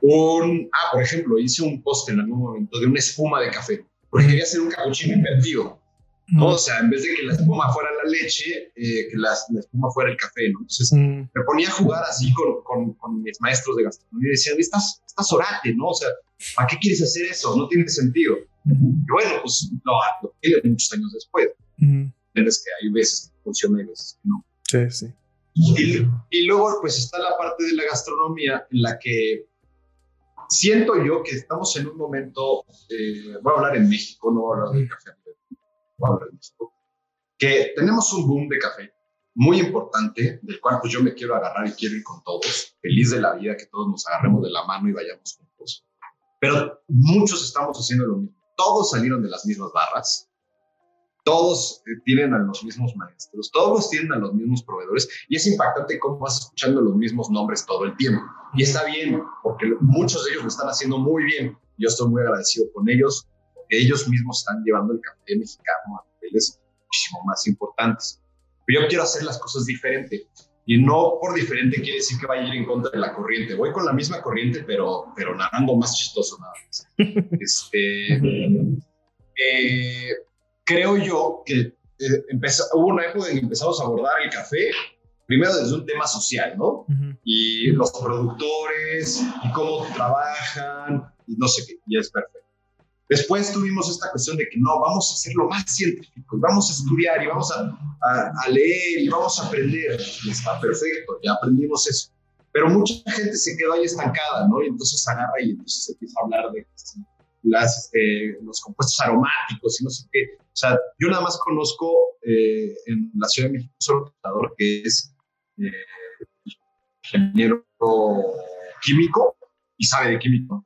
Un, ah, por ejemplo, hice un post en algún momento de una espuma de café, porque quería hacer un capuchino invertido. ¿no? O sea, en vez de que la espuma fuera la leche, eh, que la, espuma fuera el café, ¿no? Entonces me ponía a jugar así con, con, con, mis maestros de gastronomía y decían, estás, estás orate, ¿no? O sea, ¿para qué quieres hacer eso? No tiene sentido. Y bueno, pues lo, lo tiene muchos años después. Es que hay veces que funciona y veces que no. Sí, sí. Y, y, luego, pues está la parte de la gastronomía en la que siento yo que estamos en un momento, eh, voy a hablar en México, no voy a hablar del café que tenemos un boom de café muy importante, del cual pues yo me quiero agarrar y quiero ir con todos, feliz de la vida, que todos nos agarremos de la mano y vayamos juntos. Pero muchos estamos haciendo lo mismo. Todos salieron de las mismas barras, todos eh, tienen a los mismos maestros, todos tienen a los mismos proveedores y es impactante cómo vas escuchando los mismos nombres todo el tiempo. Y está bien, porque muchos de ellos lo están haciendo muy bien. Yo estoy muy agradecido con ellos ellos mismos están llevando el café mexicano a niveles muchísimo más importantes. Pero yo quiero hacer las cosas diferente. Y no por diferente quiere decir que vaya a ir en contra de la corriente. Voy con la misma corriente, pero, pero nadando más chistoso nada más. este, eh, creo yo que eh, empezó, hubo una época en que empezamos a abordar el café, primero desde un tema social, ¿no? Y los productores, y cómo trabajan, y no sé qué, y es perfecto. Después tuvimos esta cuestión de que no, vamos a hacerlo más científico, vamos a estudiar y vamos a, a, leer y vamos a aprender. Y está perfecto, ya aprendimos eso. Pero mucha gente se quedó ahí estancada, ¿no? Y entonces agarra y entonces empieza a hablar de las, este, los compuestos aromáticos y no sé qué. O sea, yo nada más conozco eh, en la Ciudad de México un solo tratador que es eh, ingeniero químico y sabe de, químico,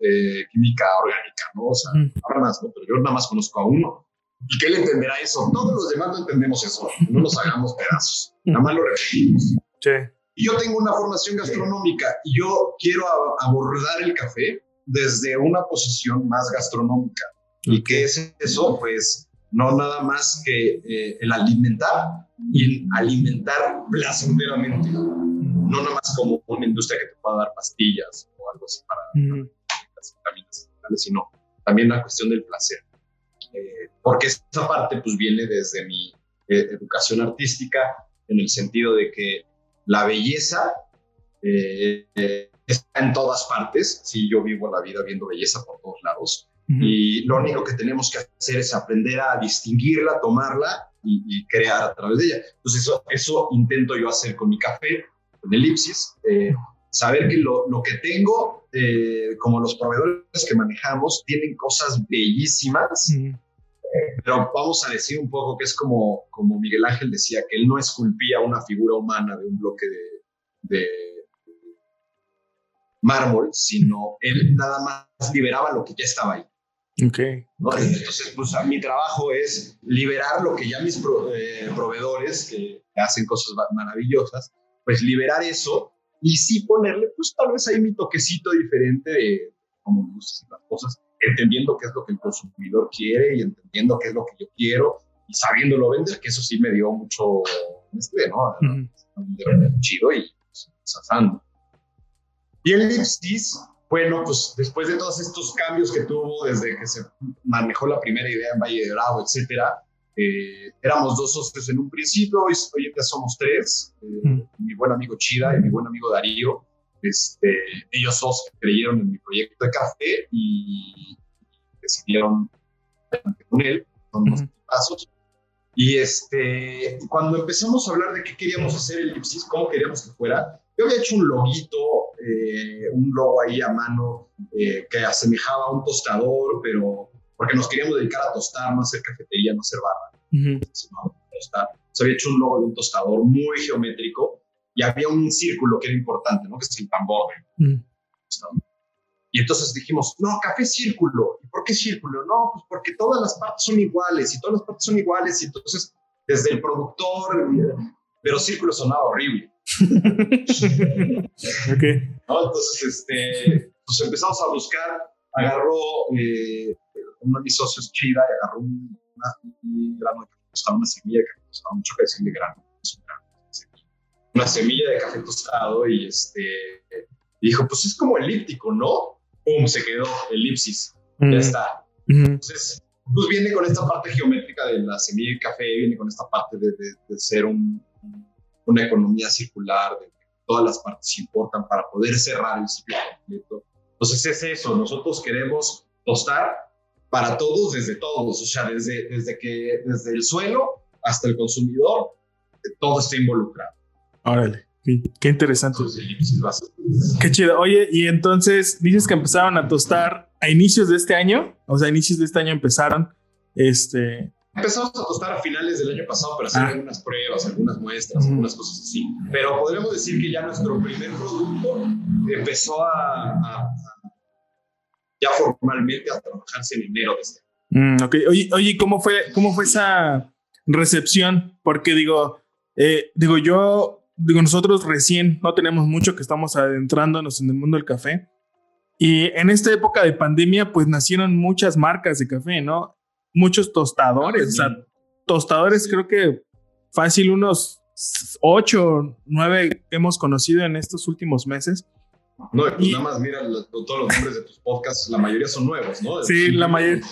química orgánica, ¿no? O sea, ahora más, ¿no? Pero yo nada más conozco a uno. ¿Y qué le entenderá eso? Todos los demás no entendemos eso. No nos hagamos pedazos. Nada más lo repetimos. Sí. Y yo tengo una formación gastronómica y yo quiero abordar el café desde una posición más gastronómica. ¿Y qué es eso? Pues no nada más que eh, el alimentar y alimentar placenteramente. No nada más como una industria que te pueda dar pastillas algo así para las vitaminas, sino también la cuestión del placer. Eh, porque esa parte pues viene desde mi eh, educación artística en el sentido de que la belleza eh, está en todas partes. Sí, yo vivo la vida viendo belleza por todos lados. Y lo único que tenemos que hacer es aprender a distinguirla, tomarla y, crear a través de ella. Entonces, eso, eso intento yo hacer con mi café, con Elipsis saber que lo, lo que tengo, eh, como los proveedores que manejamos, tienen cosas bellísimas, pero vamos a decir un poco que es como, como Miguel Ángel decía, que él no esculpía una figura humana de un bloque de, de mármol, sino él nada más liberaba lo que ya estaba ahí. Ok. Entonces, pues mi trabajo es liberar lo que ya mis eh, proveedores, que hacen cosas maravillosas, pues liberar eso y sí ponerle, pues tal vez ahí mi toquecito diferente de cómo me gustan las cosas, entendiendo qué es lo que el consumidor quiere y entendiendo qué es lo que yo quiero y sabiéndolo vender, que eso sí me dio mucho, este, ¿no? Chido y pues, pasando. Y el Lipsis, bueno, pues después de todos estos cambios que tuvo desde que se manejó la primera idea en Valle de Bravo, etcétera, eh, éramos dos socios en un principio, hoy, hoy en día somos tres, eh, mi buen amigo Chida y mi buen amigo Darío, este, ellos dos creyeron en mi proyecto de café y decidieron con él, son los pasos. Y este, cuando empezamos a hablar de qué queríamos hacer el Lipsis, cómo queríamos que fuera, yo había hecho un loguito, eh, un logo ahí a mano eh, que asemejaba a un tostador, pero porque nos queríamos dedicar a tostar, no hacer cafetería, no hacer barra, sino tostar. Se había hecho un logo de un tostador muy geométrico y había un círculo que era importante, ¿no? Que es el tambor. Y entonces dijimos, no, café círculo. ¿Y por qué círculo? No, pues porque todas las partes son iguales y todas las partes son iguales y entonces desde el productor, pero círculo sonaba horrible. okay. Entonces, este, pues empezamos a buscar, agarró eh, uno de mis socios, Chida, y agarró un, grano de café tostado, una semilla de café tostado, mucho que decir de grano, una semilla de café tostado y este, dijo, pues es como elíptico, ¿no? ¡Pum! Se quedó, elipsis, ya mm. está. Entonces, pues viene con esta parte geométrica de la semilla de café, viene con esta parte de, de ser un, una economía circular, de que todas las partes importan para poder cerrar el ciclo completo. Entonces es eso, nosotros queremos tostar para todos, desde todos, o sea, desde, desde, que, desde el suelo hasta el consumidor, todo está involucrado. Órale, qué interesante. qué chido. Oye, y entonces dices que empezaron a tostar a inicios de este año, o sea, a inicios de este año empezaron, este, Empezamos a tostar a finales del año pasado para hacer ah. algunas pruebas, algunas muestras, algunas cosas así. Pero podríamos decir que ya nuestro primer producto empezó a, ya formalmente a trabajarse en enero de este año. Mm, oye, oye, ¿cómo fue, ¿cómo fue esa recepción? Porque digo, eh, digo, yo, digo, nosotros recién no tenemos mucho que estamos adentrándonos en el mundo del café. Y en esta época de pandemia, pues nacieron muchas marcas de café, ¿no? Muchos tostadores. O sea, tostadores creo que fácil unos ocho, nueve hemos conocido en estos últimos meses. No, pues nada más mira todos los nombres de tus podcasts, la mayoría son nuevos, ¿no? Sí, la mayoría.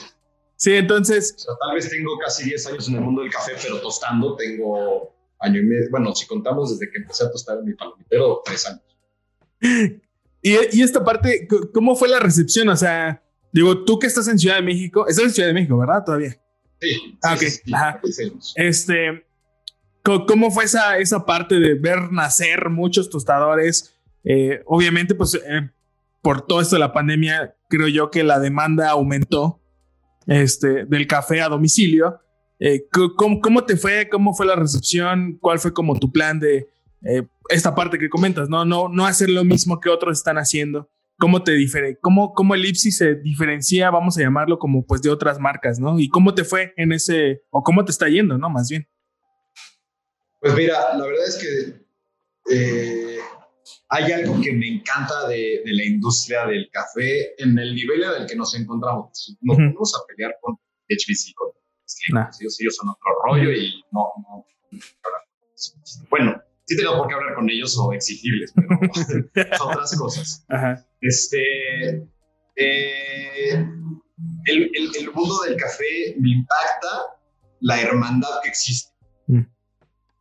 Sí, entonces. O sea, tal vez tengo casi 10 años en el mundo del café, pero tostando tengo año y medio. Bueno, si contamos desde que empecé a tostar en mi palomitero, tres años. Y, y esta parte, ¿cómo fue la recepción? O sea, Digo, tú que estás en Ciudad de México, estás en Ciudad de México, ¿verdad? Todavía. Sí. Ah, ok. Ajá. Este, ¿cómo fue esa, esa parte de ver nacer muchos tostadores? Eh, obviamente, pues eh, por todo esto de la pandemia, creo yo que la demanda aumentó este, del café a domicilio. Eh, ¿cómo, ¿cómo, te fue? ¿Cómo fue la recepción? ¿Cuál fue como tu plan de esta parte que comentas? No, no, no hacer lo mismo que otros están haciendo cómo te difere, cómo, cómo el Ipsy se diferencia, vamos a llamarlo como pues de otras marcas, ¿no? Y cómo te fue en ese, o cómo te está yendo, ¿no? Más bien. Pues mira, la verdad es que eh, hay algo que me encanta de, la industria del café en el nivel en el que nos encontramos. Nos vamos a pelear con HBC, con ellos, ellos son otro rollo y no, no. Bueno, sí tengo por qué hablar con ellos o exigirles, pero son otras cosas. Este, eh, el, el, mundo del café me impacta la hermandad que existe. Mm.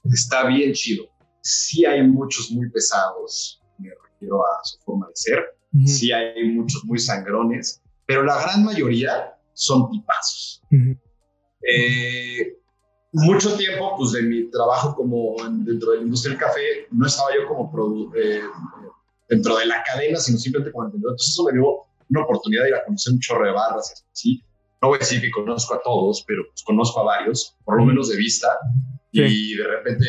Está bien chido. Sí hay muchos muy pesados, me refiero a su forma de ser. Sí hay muchos muy sangrones, pero la gran mayoría son tipazos. eh, mucho tiempo, pues de mi trabajo como dentro de la industria del café, no estaba yo como eh, dentro de la cadena, sino simplemente como entendedor. Entonces eso me dio una oportunidad de ir a conocer un chorro de barras, así. No voy a decir que conozco a todos, pero pues conozco a varios, por lo menos de vista. Y de repente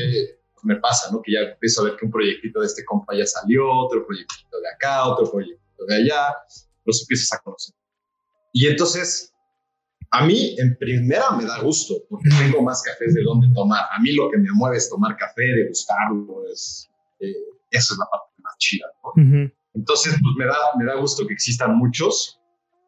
pues, me pasa, ¿no? Que ya empiezo a ver que un proyectito de este compa ya salió, otro proyectito de acá, otro proyectito de allá, los empiezas a conocer. Y entonces A mí, en primera, me da gusto porque tengo más cafés de dónde tomar. A mí lo que me mueve es tomar café, degustarlo, es, eh, eso es la parte más chida. Entonces, pues me da, me da gusto que existan muchos.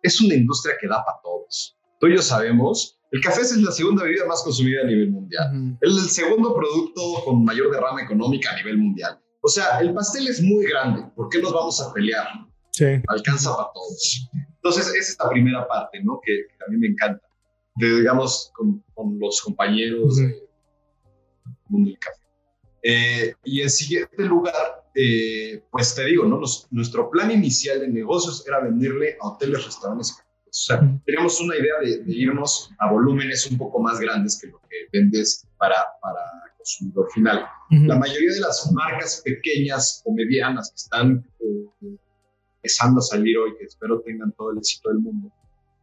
Es una industria que da para todos. Tú y yo sabemos, el café es la segunda bebida más consumida a nivel mundial. Es el segundo producto con mayor derrama económica a nivel mundial. O sea, el pastel es muy grande. ¿Por qué nos vamos a pelear? Sí. Alcanza para todos. Entonces, esa es la primera parte, ¿no? Que, a mí me encanta. De, digamos, con, los compañeros del mundo del café. Eh, y en siguiente lugar, eh, pues te digo, ¿no? nuestro plan inicial de negocios era venderle a hoteles, restaurantes. O sea, teníamos una idea de, irnos a volúmenes un poco más grandes que lo que vendes para, para consumidor final. La mayoría de las marcas pequeñas o medianas que están eh, empezando a salir hoy, que espero tengan todo el éxito del mundo,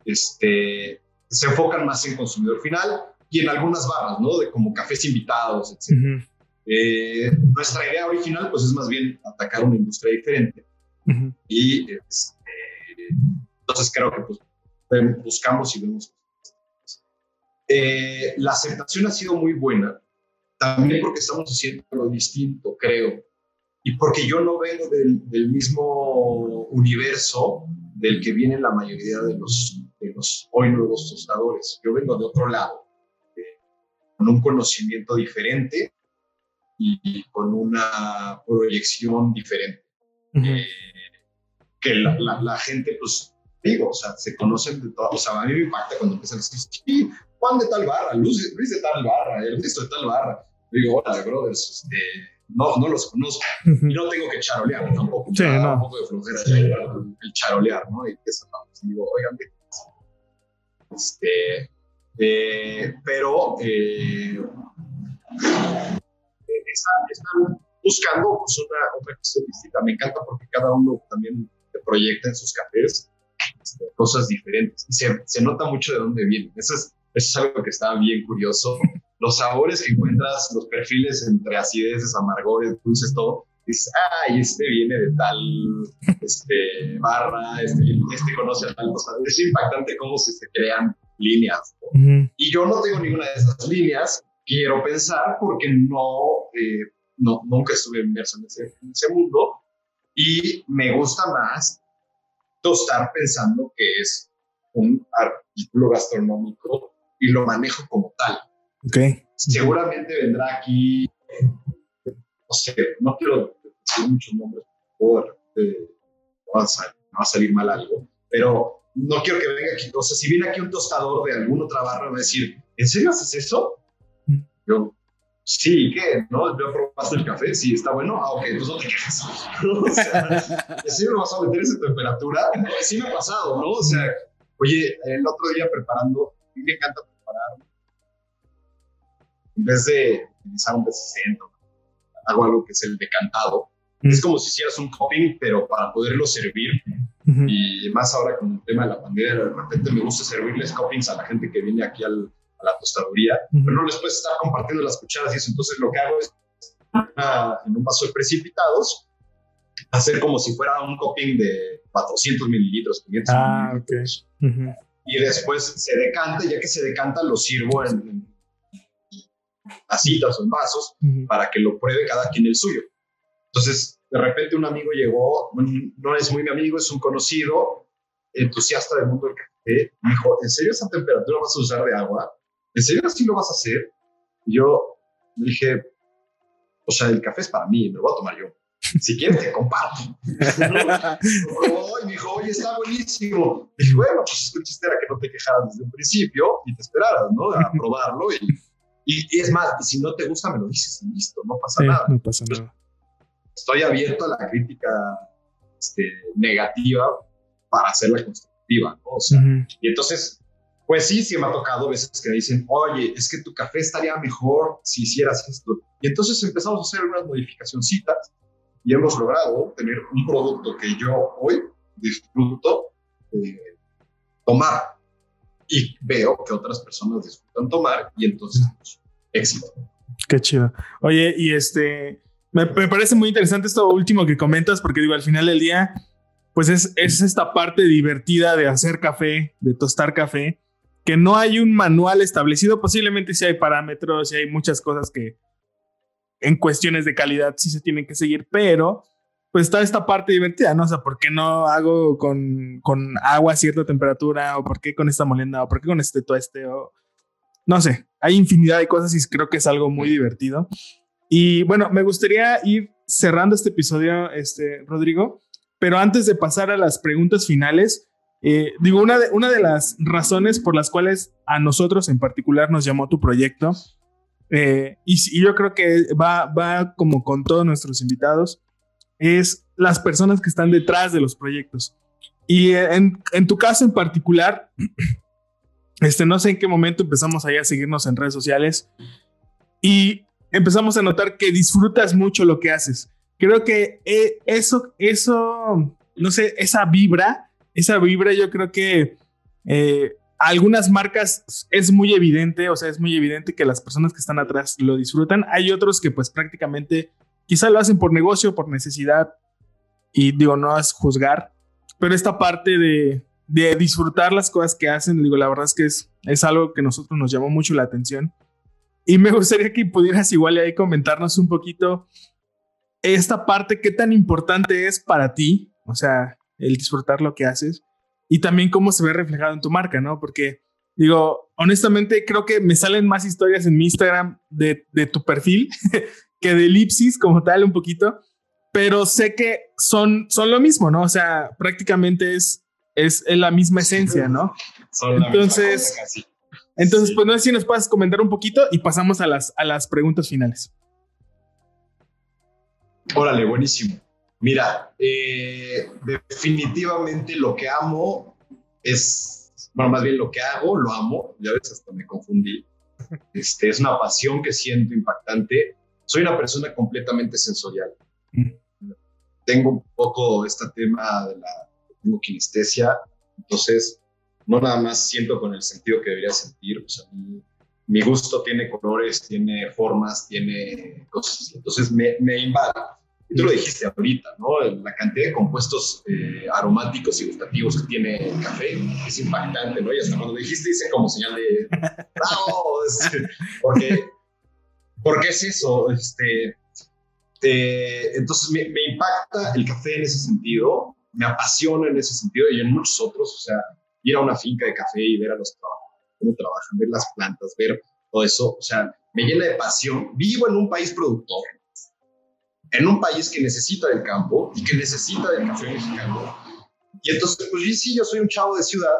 este, se enfocan más en consumidor final y en algunas barras, ¿no? De como cafés invitados, etc. Eh, nuestra idea original, pues es más bien atacar una industria diferente. Y este, entonces creo que pues, buscamos y vemos. Eh, la aceptación ha sido muy buena, también porque estamos haciendo lo distinto, creo, y porque yo no vengo del, del mismo universo del que vienen la mayoría de los, de los hoy nuevos tostadores. Yo vengo de otro lado, eh, con un conocimiento diferente y con una proyección diferente. Eh, que la, la, gente, pues, digo, o sea, se conocen de todo. O sea, a mí me impacta cuando empiezan a decir, sí, Juan de tal barra, Luis, Luis de tal barra, el Ernesto de tal barra. Digo, hola, brothers, este, no, no los conozco. Y no tengo que charolear tampoco. Sí, no. Un poco de flojera el, charolear, ¿no? Y eso, digo, oigan, este, eh, pero eh, están buscando pues, una, otra cuestión distinta. Me encanta porque cada uno también proyecta en sus cafés este, cosas diferentes y se, se, nota mucho de dónde vienen. Eso es, eso es algo que está bien curioso. Los sabores que encuentras, los perfiles entre acideces, amargores, dulces, todo. Dices, ay, este viene de tal este, barra, este, este conoce a tal cosa. Es impactante cómo se, se crean líneas. Y yo no tengo ninguna de esas líneas, quiero pensar, porque no, eh, no nunca estuve inmerso en ese, en ese, mundo y me gusta más tostar pensando que es un artículo gastronómico y lo manejo como tal. Okay. Seguramente vendrá aquí, no sé, no quiero decir muchos nombres, por va, a salir, mal algo, pero no quiero que venga aquí, o sea, si viene aquí un tostador de alguna otra barra, va a decir, ¿en serio haces eso? Yo, sí, ¿qué? ¿No? ¿Yo probaste el café? Sí, está bueno. Ah, ok, entonces no te quejes. o sea, ¿sí me vas a meter esa temperatura? Sí me ha pasado, ¿no? O sea, oye, el otro día preparando, mí me encanta preparar. En vez de utilizar un B60, hago algo que es el decantado. Es como si hicieras un cupping, pero para poderlo servir. Y más ahora con el tema de la pandemia, de repente me gusta servirles cuppings a la gente que viene aquí al, a la tostaduría, pero no les puedes estar compartiendo las cucharas y eso. Entonces lo que hago es, en un vaso de precipitados, hacer como si fuera un coping de 400 mililitros, 500 ah, Y después se decanta, ya que se decanta, lo sirvo en, tacitas o en vasos para que lo pruebe cada quien el suyo. Entonces, de repente un amigo llegó, no es muy mi amigo, es un conocido, entusiasta del mundo del café, me dijo, ¿en serio esa temperatura vas a usar de agua? ¿en serio así lo vas a hacer? Y yo dije, o sea, el café es para mí, me lo voy a tomar yo. Si quieres, te comparto. y me dijo, oye, está buenísimo. Y dije, bueno, pues el chiste era que no te quejaras desde un principio y te esperaras, ¿no? A probarlo. Y, y, es más, si no te gusta, me lo dices y listo, no pasa nada. No pasa nada. Estoy abierto a la crítica este, negativa para hacerla constructiva, ¿no? O sea, y entonces pues sí, sí me ha tocado veces que dicen, oye, es que tu café estaría mejor si hicieras esto. Y entonces empezamos a hacer unas modificacioncitas y hemos logrado tener un producto que yo hoy disfruto eh, tomar y veo que otras personas disfrutan tomar y entonces pues, éxito. Qué chido. Oye, y este, me, me, parece muy interesante esto último que comentas porque digo, al final del día, pues es, es esta parte divertida de hacer café, de tostar café que no hay un manual establecido, posiblemente sí hay parámetros y hay muchas cosas que en cuestiones de calidad sí se tienen que seguir, pero pues está esta parte divertida, ¿no? O sea, ¿por qué no hago con, con agua a cierta temperatura? ¿O por qué con esta molienda? ¿O por qué con este tueste? O no sé, hay infinidad de cosas y creo que es algo muy divertido. Y bueno, me gustaría ir cerrando este episodio, este, Rodrigo, pero antes de pasar a las preguntas finales, eh, digo, una de, una de las razones por las cuales a nosotros en particular nos llamó tu proyecto, eh, y, y, yo creo que va, va como con todos nuestros invitados, es las personas que están detrás de los proyectos. Y en, en tu caso en particular, este, no sé en qué momento empezamos ahí a seguirnos en redes sociales y empezamos a notar que disfrutas mucho lo que haces. Creo que eh, eso, eso, no sé, esa vibra, esa vibra yo creo que eh, algunas marcas es muy evidente, o sea, es muy evidente que las personas que están atrás lo disfrutan. Hay otros que pues prácticamente Quizá lo hacen por negocio, por necesidad, y digo, no es juzgar, pero esta parte de, de disfrutar las cosas que hacen, digo, la verdad es que es, es algo que a nosotros nos llamó mucho la atención. Y me gustaría que pudieras igual ahí comentarnos un poquito esta parte, qué tan importante es para ti, o sea, el disfrutar lo que haces, y también cómo se ve reflejado en tu marca, ¿no? Porque, digo, honestamente creo que me salen más historias en mi Instagram de, de tu perfil que de elipsis como tal un poquito, pero sé que son, son lo mismo, ¿no? O sea, prácticamente es, es, la misma esencia, ¿no? entonces, entonces pues no sé si nos puedes comentar un poquito y pasamos a las, a las preguntas finales. Órale, buenísimo. Mira, eh, definitivamente lo que amo es, bueno, más bien lo que hago, lo amo, ya ves, hasta me confundí. Este, es una pasión que siento impactante soy una persona completamente sensorial. Mm. Tengo un poco este tema de la tengo kinestesia, entonces no nada más siento con el sentido que debería sentir, o sea, mi, gusto tiene colores, tiene formas, tiene cosas, entonces me, me invade. Y tú lo dijiste ahorita, ¿no? La cantidad de compuestos eh, aromáticos y gustativos que tiene el café es impactante, ¿no? Y hasta cuando lo dijiste hice como señal de ¡Bravo! Porque porque es eso, este, entonces me, impacta el café en ese sentido, me apasiona en ese sentido y en muchos otros, o sea, ir a una finca de café y ver a los trabajadores, cómo trabajan, ver las plantas, ver todo eso, o sea, me llena de pasión. Vivo en un país productor, en un país que necesita del campo y que necesita del café mexicano. Y entonces, pues sí, yo soy un chavo de ciudad,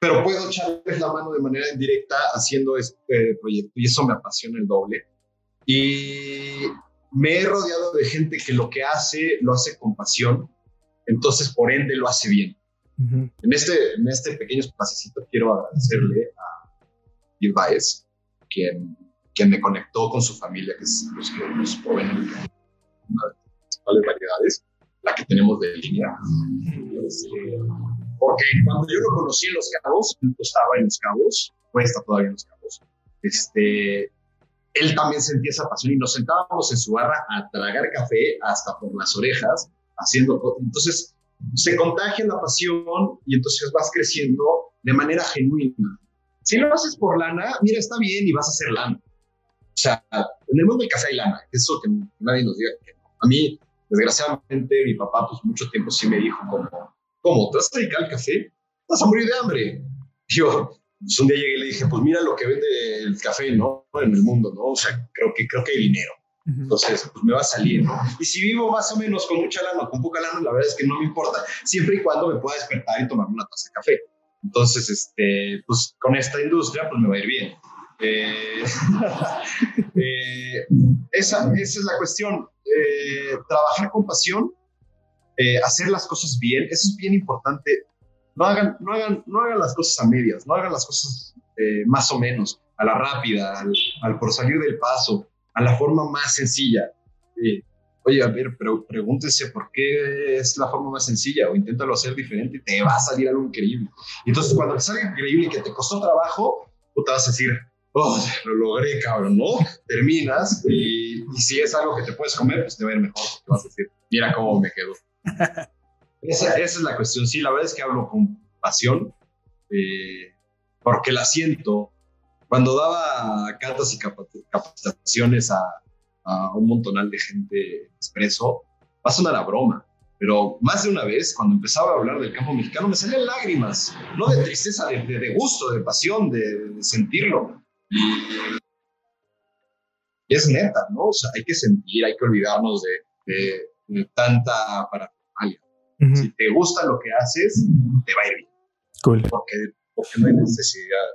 pero puedo echarles la mano de manera indirecta haciendo este proyecto y eso me apasiona el doble. Y me he rodeado de gente que lo que hace lo hace con pasión, entonces por ende lo hace bien. en, este, en este pequeño espacito quiero agradecerle a Gil Baez, quien, quien me conectó con su familia, que es los que nos proveen una de las principales variedades, la que tenemos de línea. Este, porque cuando yo lo conocí en Los Cabos, estaba en Los Cabos, está todavía en Los Cabos, este, él también sentía esa pasión y nos sentábamos en su barra a tragar café hasta por las orejas, haciendo Entonces, se contagia la pasión y entonces vas creciendo de manera genuina. Si lo haces por lana, mira, está bien y vas a hacer lana. O sea, en el mundo del café hay lana, eso que nadie nos diga que. A mí, desgraciadamente, mi papá, pues mucho tiempo sí me dijo como, ¿cómo? ¿Te vas a dedicar al café? Vas a morir de hambre. Yo, pues un día llegué y le dije, pues mira lo que vende el café, ¿no? En el mundo, ¿no? O sea, creo que, creo que hay dinero. Entonces, pues me va a salir, ¿no? Y si vivo más o menos con mucha lana o con poca lana, la verdad es que no me importa, siempre y cuando me pueda despertar y tomar una taza de café. Entonces, este, pues con esta industria, pues me va a ir bien. Eh, eh, esa, esa es la cuestión. Eh, trabajar con pasión hacer las cosas bien, eso es bien importante. No hagan, no hagan, no hagan las cosas a medias, no hagan las cosas más o menos, a la rápida, al, por salir del paso, a la forma más sencilla. Oye, a ver, pero pregúntese por qué es la forma más sencilla o inténtalo hacer diferente y te va a salir algo increíble. Entonces, cuando te salga increíble y que te costó trabajo, tú te vas a decir, oh, lo logré, cabrón, ¿no? Terminas y, y, si es algo que te puedes comer, pues te va a ir mejor. Te vas a decir, mira cómo me quedo esa, es la cuestión. Sí, la verdad es que hablo con pasión. Eh, porque la siento. Cuando daba catas y capacitaciones a, a un montonal de gente expreso, va a sonar a broma, pero más de una vez, cuando empezaba a hablar del campo mexicano, me salían lágrimas, no de tristeza, de, de, gusto, de pasión, de, sentirlo. Y es neta, ¿no? O sea, hay que sentir, hay que olvidarnos de, tanta parafernalia. Si te gusta lo que haces, te va a ir bien. Cool. Porque, porque no hay necesidad.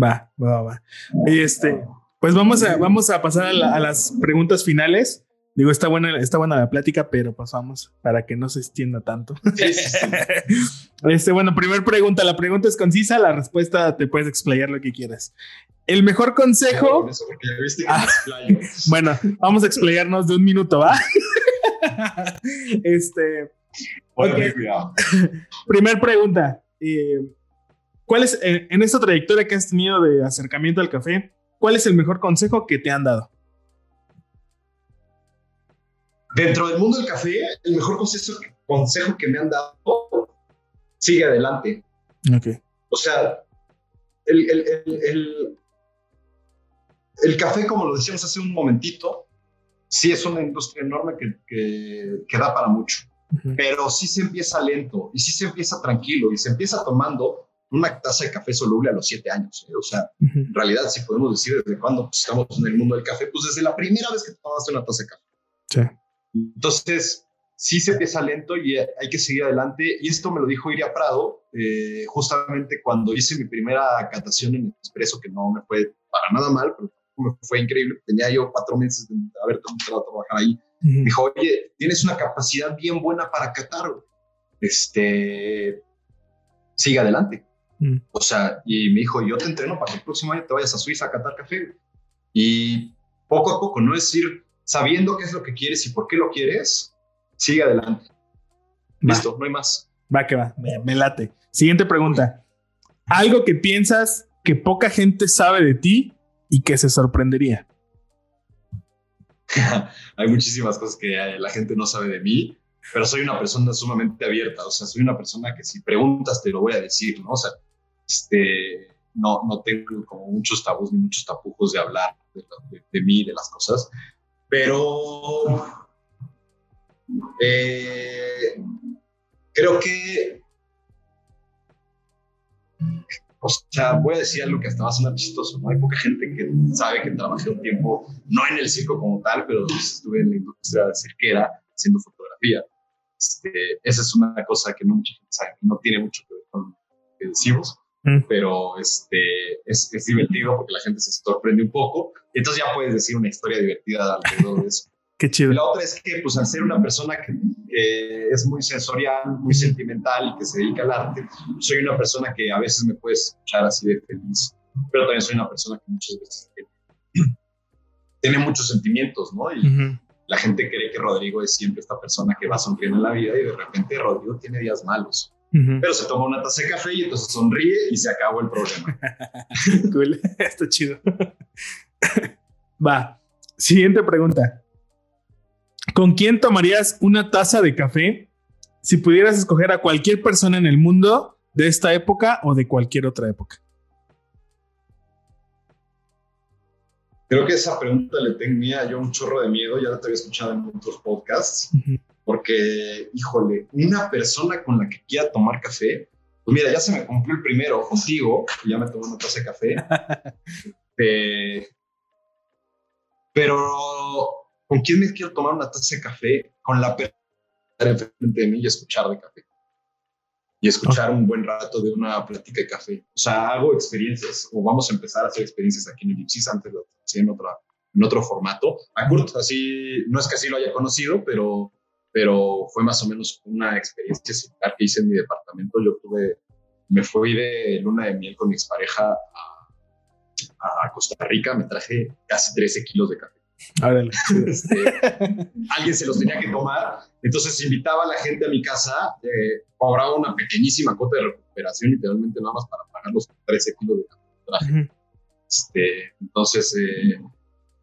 Va, va, va. Y este, pues vamos a, vamos a pasar a, a las preguntas finales. Digo, está buena, está buena la plática, pero pasamos para que no se extienda tanto. este, bueno, primer pregunta. La pregunta es concisa, la respuesta te puedes explayar lo que quieras. El mejor consejo. Ah, bueno, vamos a explayarnos de un minuto, ¿va? este. Primer pregunta. Eh, ¿Cuál es, eh, en esta trayectoria que has tenido de acercamiento al café, cuál es el mejor consejo que te han dado? Dentro del mundo del café, el mejor consejo, consejo que me han dado, sigue adelante. Okay. O sea, el, el, el, café, como lo decíamos hace un momentito, sí es una industria enorme que, que, da para mucho, pero sí se empieza lento y sí se empieza tranquilo y se empieza tomando una taza de café soluble a los siete años. ¿eh? O sea, en realidad, si podemos decir desde cuándo pues, estamos en el mundo del café, pues desde la primera vez que tomaste una taza de café. Sí. Entonces, sí se empieza lento y hay que seguir adelante. Y esto me lo dijo Iria Prado, eh, justamente cuando hice mi primera catación en Expreso, que no me fue para nada mal, pero me fue increíble. Tenía yo cuatro meses de haber empezado a trabajar ahí. Dijo, oye, tienes una capacidad bien buena para catar. Este, sigue adelante. O sea, y me dijo, yo te entreno para que el próximo año te vayas a Suiza a catar café. Y poco a poco, no es decir, sabiendo qué es lo que quieres y por qué lo quieres, sigue adelante. Listo, no hay más. Va que va, me, late. Siguiente pregunta. Algo que piensas que poca gente sabe de ti y que se sorprendería. hay muchísimas cosas que la gente no sabe de mí, pero soy una persona sumamente abierta, o sea, soy una persona que si preguntas te lo voy a decir, ¿no? O sea, este, no, no tengo como muchos tabús ni muchos tapujos de hablar de, de, de mí, de las cosas. Pero eh, creo que, o sea, voy a decir algo que hasta va a sonar chistoso, ¿no? Hay poca gente que sabe que trabajé un tiempo, no en el circo como tal, pero estuve en la industria cirquera haciendo fotografía. Este, esa es una cosa que no mucha gente sabe, no tiene mucho que ver con lo que decimos. Mm. pero este, es, es, divertido porque la gente se sorprende un poco y entonces ya puedes decir una historia divertida alrededor de eso. Qué chido. La otra es que, pues, al ser una persona que, es muy sensorial, muy sentimental y que se dedica al arte, soy una persona que a veces me puede escuchar así de feliz, pero también soy una persona que muchas veces tiene, muchos sentimientos, ¿no? Y la gente cree que Rodrigo es siempre esta persona que va sonriendo en la vida y de repente Rodrigo tiene días malos pero se toma una taza de café y entonces sonríe y se acabó el problema. cool, está chido. Va, siguiente pregunta. ¿Con quién tomarías una taza de café si pudieras escoger a cualquier persona en el mundo de esta época o de cualquier otra época? Creo que esa pregunta le tenía yo un chorro de miedo, ya la te había escuchado en otros podcasts porque, híjole, una persona con la que quiera tomar café, pues mira, ya se me cumplió el primero contigo, ya me tomé una taza de café. Eh, pero, ¿con quién me quiero tomar una taza de café? Con la persona enfrente de mí y escuchar de café. Y escuchar un buen rato de una plática de café. O sea, hago experiencias, o vamos a empezar a hacer experiencias aquí en el Ipsis, antes lo hacía en, otra, en otro formato. A Kurt, así, no es que así lo haya conocido, pero pero fue más o menos una experiencia similar que hice en mi departamento. Yo tuve, me fui de luna de miel con mi expareja a, a Costa Rica, me traje casi 13 kilos de café. Este, alguien se los tenía que tomar, entonces invitaba a la gente a mi casa, eh, cobraba una pequeñísima cuota de recuperación, literalmente nada más para pagar los 13 kilos de café. este, entonces, eh,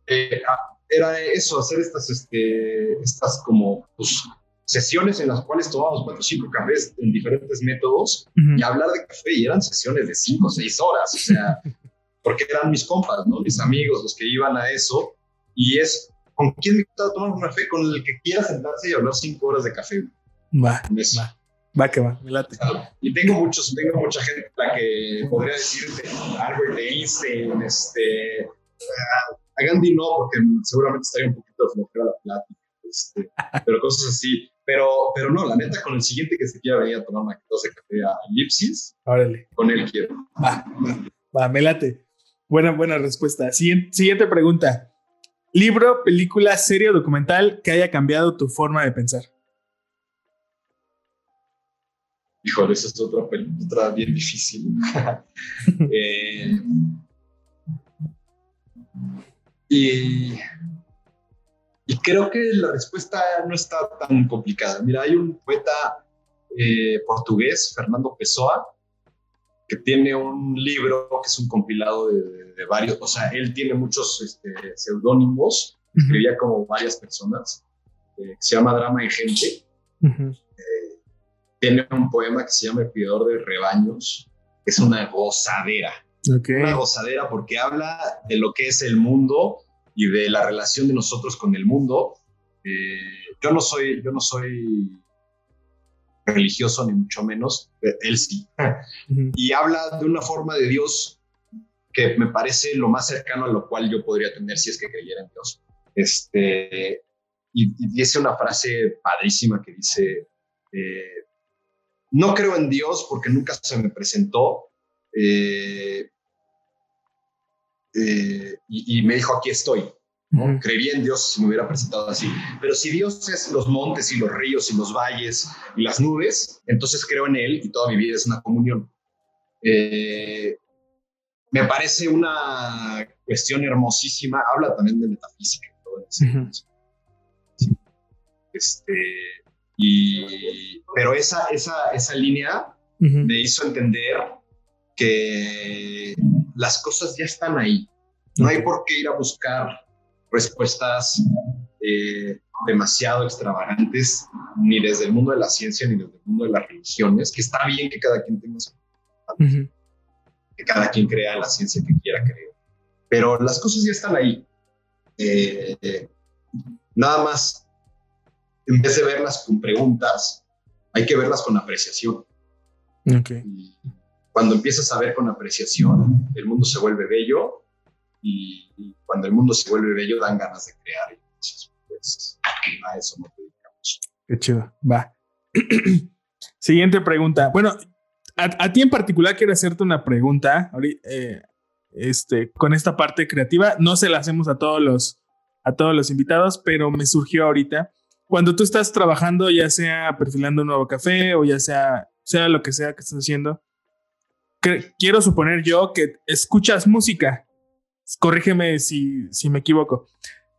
eh, ah, era eso, hacer estas, este, estas como, pues, sesiones en las cuales tomábamos cuatro o cinco cafés en diferentes métodos y hablar de café y eran sesiones de cinco o seis horas, o sea, porque eran mis compas, ¿no? Mis amigos, los que iban a eso y es con quién me gusta tomar un café, con el que quiera sentarse y hablar cinco horas de café. Va, va. Va que va, me late. Y tengo muchos, tengo mucha gente la que podría decirte Albert Einstein, este, a Gandhi no, porque seguramente estaría un poquito flojera la plática, este, pero cosas así. Pero, pero no, la neta, con el siguiente que se quiera venir a tomar una de café a Ellipsis, Órale. con él quiero. Va, va, va, me late. Buena, buena respuesta. Siguiente, siguiente pregunta. Libro, película, serie o documental que haya cambiado tu forma de pensar. Híjole, esa es otra, otra bien difícil. eh, y, y, creo que la respuesta no está tan complicada. Mira, hay un poeta eh, portugués, Fernando Pessoa, que tiene un libro que es un compilado de, varios, o sea, él tiene muchos este, seudónimos, escribía como varias personas, eh, se llama Drama en Gente. Eh, tiene un poema que se llama El cuidador de rebaños, que es una gozadera. Una gozadera porque habla de lo que es el mundo y de la relación de nosotros con el mundo. Eh, yo no soy, yo no soy religioso ni mucho menos, él sí. Y habla de una forma de Dios que me parece lo más cercano a lo cual yo podría tener si es que creyera en Dios. Este, y, dice una frase padrísima que dice, eh, no creo en Dios porque nunca se me presentó. Eh, eh, y, me dijo, aquí estoy. ¿no? Creería en Dios si me hubiera presentado así. Pero si Dios es los montes y los ríos y los valles y las nubes, entonces creo en Él y toda mi vida es una comunión. Eh, me parece una cuestión hermosísima. Habla también de metafísica. Este, y, pero esa, esa, esa línea me hizo entender que las cosas ya están ahí. No hay por qué ir a buscar respuestas eh, demasiado extravagantes, ni desde el mundo de la ciencia, ni desde el mundo de las religiones, que está bien que cada quien tenga su... Que cada quien crea la ciencia que quiera creer. Pero las cosas ya están ahí. Eh, nada más, en vez de verlas con preguntas, hay que verlas con apreciación. Okay cuando empiezas a ver con apreciación, el mundo se vuelve bello y, cuando el mundo se vuelve bello dan ganas de crear. Entonces, pues a eso nos dedicamos. Qué chido. Va. Siguiente pregunta. Bueno, a, ti en particular quiero hacerte una pregunta. Eh, este, con esta parte creativa, no se la hacemos a todos los, a todos los invitados, pero me surgió ahorita. Cuando tú estás trabajando, ya sea perfilando un nuevo café o ya sea, sea lo que sea que estés haciendo, quiero suponer yo que escuchas música. Corrígeme si, si me equivoco.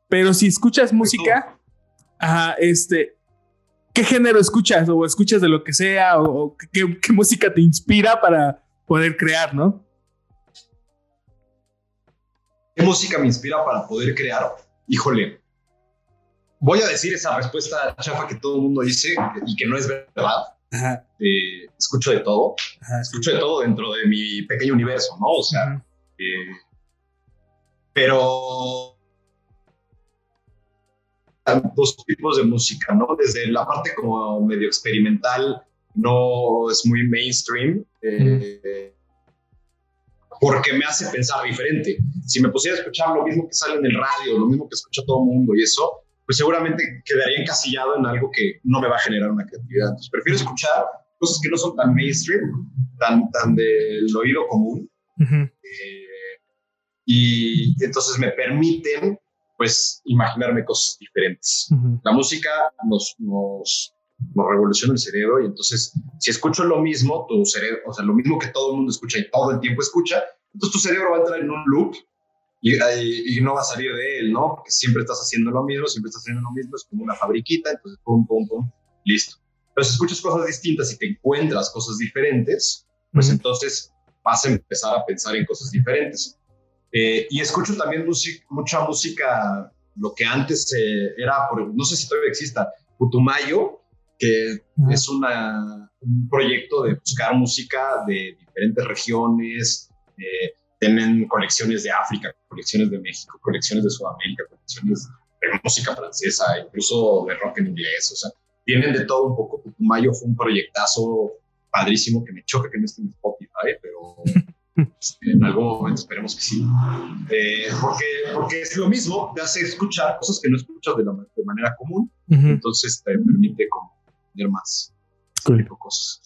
Pero si escuchas música, este, ¿qué género escuchas? O escuchas de lo que sea, o, qué, música te inspira para poder crear, ¿no? ¿Qué música me inspira para poder crear? Híjole, voy a decir esa respuesta chafa que todo el mundo dice y que no es verdad. Eh, escucho de todo, escucho de todo dentro de mi pequeño universo, ¿no? O sea, eh, pero dos tipos de música, ¿no? Desde la parte como medio experimental, no es muy mainstream, eh, porque me hace pensar diferente. Si me pusiera a escuchar lo mismo que sale en el radio, lo mismo que escucha todo el mundo y eso, pues seguramente quedaría encasillado en algo que no me va a generar una creatividad. Entonces prefiero escuchar cosas que no son tan mainstream, tan, tan del oído común. Eh, y entonces me permiten, pues, imaginarme cosas diferentes. La música nos, nos, nos, revoluciona el cerebro y entonces, si escucho lo mismo, tu cerebro, o sea, lo mismo que todo el mundo escucha y todo el tiempo escucha, entonces tu cerebro va a entrar en un loop y, no va a salir de él, ¿no? Porque siempre estás haciendo lo mismo, siempre estás haciendo lo mismo, es como una fabriquita, entonces pum, pum, pum, listo. Pero si escuchas cosas distintas y te encuentras cosas diferentes, pues entonces vas a empezar a pensar en cosas diferentes. Eh, y escucho también mucha música, lo que antes eh, era, por, no sé si todavía exista, Putumayo, que es una, un proyecto de buscar música de diferentes regiones. Eh, tienen colecciones de África, colecciones de México, colecciones de Sudamérica, colecciones de música francesa, incluso de rock en inglés. O sea, tienen de todo un poco. Mayo fue un proyectazo padrísimo que me choca que no esté en Spotify, pero este, en algún momento esperemos que sí. Eh, porque, porque es lo mismo, te hace escuchar cosas que no escuchas de, la, de manera común, entonces te permite como tener más tipo cosas.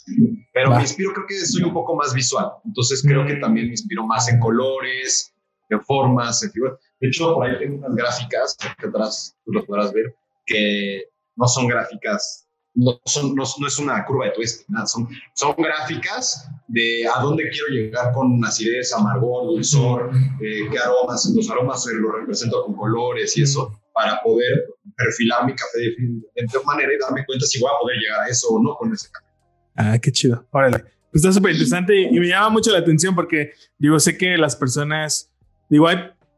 Pero me inspiro, creo que soy un poco más visual, entonces creo que mm. también me inspiro más en colores, en formas, en figuras. De hecho, por ahí tengo unas gráficas que atrás tú lo podrás ver, que no son gráficas no, son, no, es una curva de twist, nada, son, son gráficas de a dónde quiero llegar con acidez, amargor, dulzor, eh, qué aromas, los aromas los represento con colores y eso, para poder perfilar mi café de diferente manera y darme cuenta si voy a poder llegar a eso o no con ese café. Ah, qué chido. Órale. Pues está súper interesante y me llama mucho la atención porque, digo, sé que las personas, digo,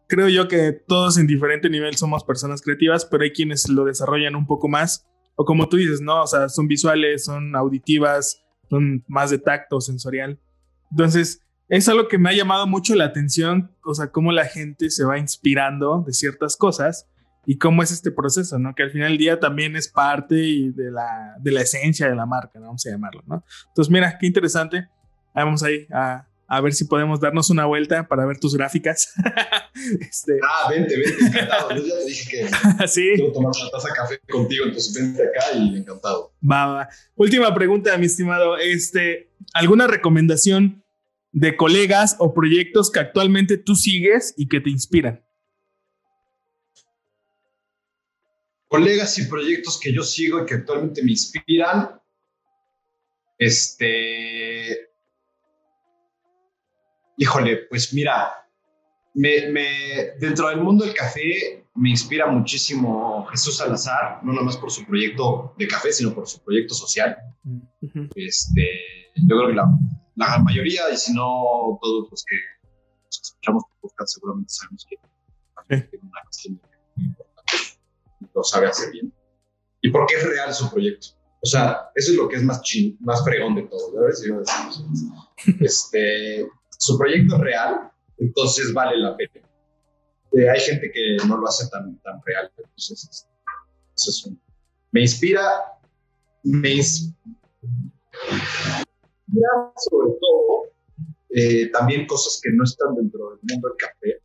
creo yo que todos en diferente nivel somos personas creativas, pero hay quienes lo desarrollan un poco más o como tú dices, ¿no? O sea, son visuales, son auditivas, son más de tacto, sensorial. Entonces, es algo que me ha llamado mucho la atención, o sea, cómo la gente se va inspirando de ciertas cosas y cómo es este proceso, ¿no? Que al final del día también es parte de la, de la esencia de la marca, ¿no? vamos a llamarlo, ¿no? Entonces, mira, qué interesante. Vamos ahí a, a ver si podemos darnos una vuelta para ver tus gráficas. este... Ah, vente, vente, encantado. Yo ya te dije que ¿Sí? quiero tomar una taza de café contigo, entonces vente acá y encantado. Va, va. Última pregunta, mi estimado. Este, ¿Alguna recomendación de colegas o proyectos que actualmente tú sigues y que te inspiran? Colegas y proyectos que yo sigo y que actualmente me inspiran. Este, Híjole, pues mira, me, dentro del mundo del café me inspira muchísimo Jesús Salazar, no nomás por su proyecto de café, sino por su proyecto social. este, yo creo que la, la, mayoría, y si no todos los que, escuchamos tu podcast, seguramente sabemos que tiene una cuestión muy importante y lo sabe hacer bien. Y porque es real su proyecto. O sea, eso es lo que es más chin, más fregón de todo. ¿sabes? Este, su proyecto es real, entonces vale la pena. Eh, hay gente que no lo hace tan, tan real, entonces, me inspira, me inspira sobre todo eh, también cosas que no están dentro del mundo del café,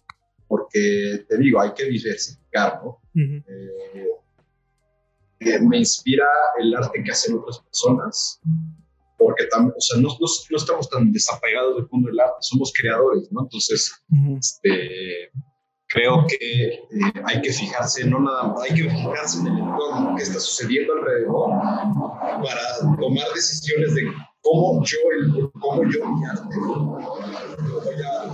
porque te digo, hay que diversificar, ¿no? Eh, me inspira el arte que hacen otras personas, porque también, o sea, no, no, estamos tan desapegados del mundo del arte, somos creadores, ¿no? Entonces, este, creo que eh, hay que fijarse, no nada más, hay que fijarse en el entorno que está sucediendo alrededor para tomar decisiones de cómo yo, el, cómo yo mi arte lo voy a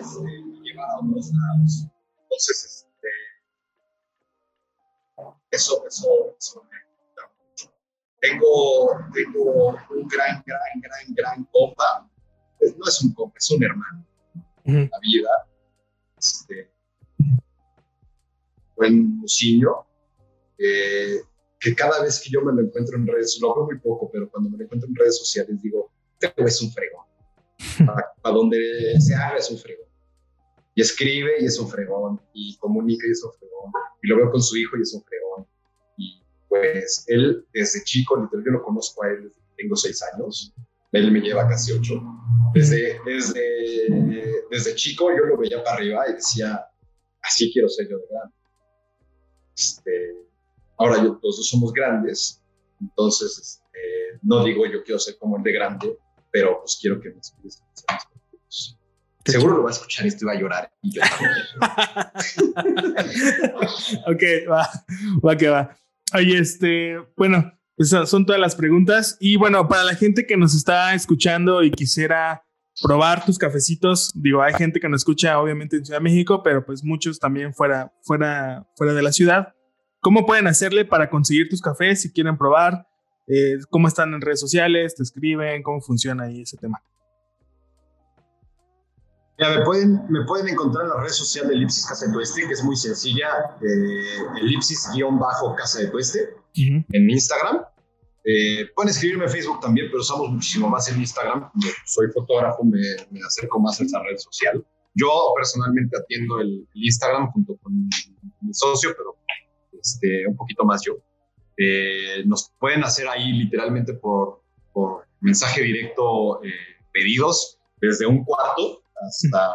este, llevar a otros lados. Entonces, este, eso, eso, eso tengo, tengo un gran, gran, gran, gran compa. No es un compa, es un hermano. La vida. Este, buen musiño. que cada vez que yo me lo encuentro en redes, lo veo muy poco, pero cuando me lo encuentro en redes sociales digo, este es un fregón. para, donde se haga es un fregón. Y escribe y es un fregón. Y comunica y es un fregón. Y lo veo con su hijo y es un fregón pues él desde chico, literal, yo lo conozco a él, tengo seis años, él me lleva casi ocho. Desde, desde, desde chico yo lo veía para arriba y decía, así quiero ser yo de grande. Este, ahora yo, los dos somos grandes, entonces este, no digo yo quiero ser como el de grande, pero pues quiero que me inspires Seguro lo va a escuchar y va a llorar. Y yo ok, va, va que va. Oye, este, bueno, pues son todas las preguntas. Y bueno, para la gente que nos está escuchando y quisiera probar tus cafecitos, digo, hay gente que nos escucha obviamente en Ciudad de México, pero pues muchos también fuera, fuera, fuera de la ciudad. ¿Cómo pueden hacerle para conseguir tus cafés si quieren probar? Eh, ¿Cómo están en redes sociales? ¿Te escriben? ¿Cómo funciona ahí ese tema? Me pueden, me pueden encontrar en la red social de Elipsis Casa de Tueste, que es muy sencilla, eh, Elipsis-Casa de Tueste. en Instagram. Eh, pueden escribirme en Facebook también, pero usamos muchísimo más en Instagram. soy fotógrafo, me, me, acerco más a esa red social. Yo personalmente atiendo el, Instagram junto con mi socio, pero este, un poquito más yo. Eh, nos pueden hacer ahí literalmente por, por mensaje directo eh, pedidos desde un cuarto hasta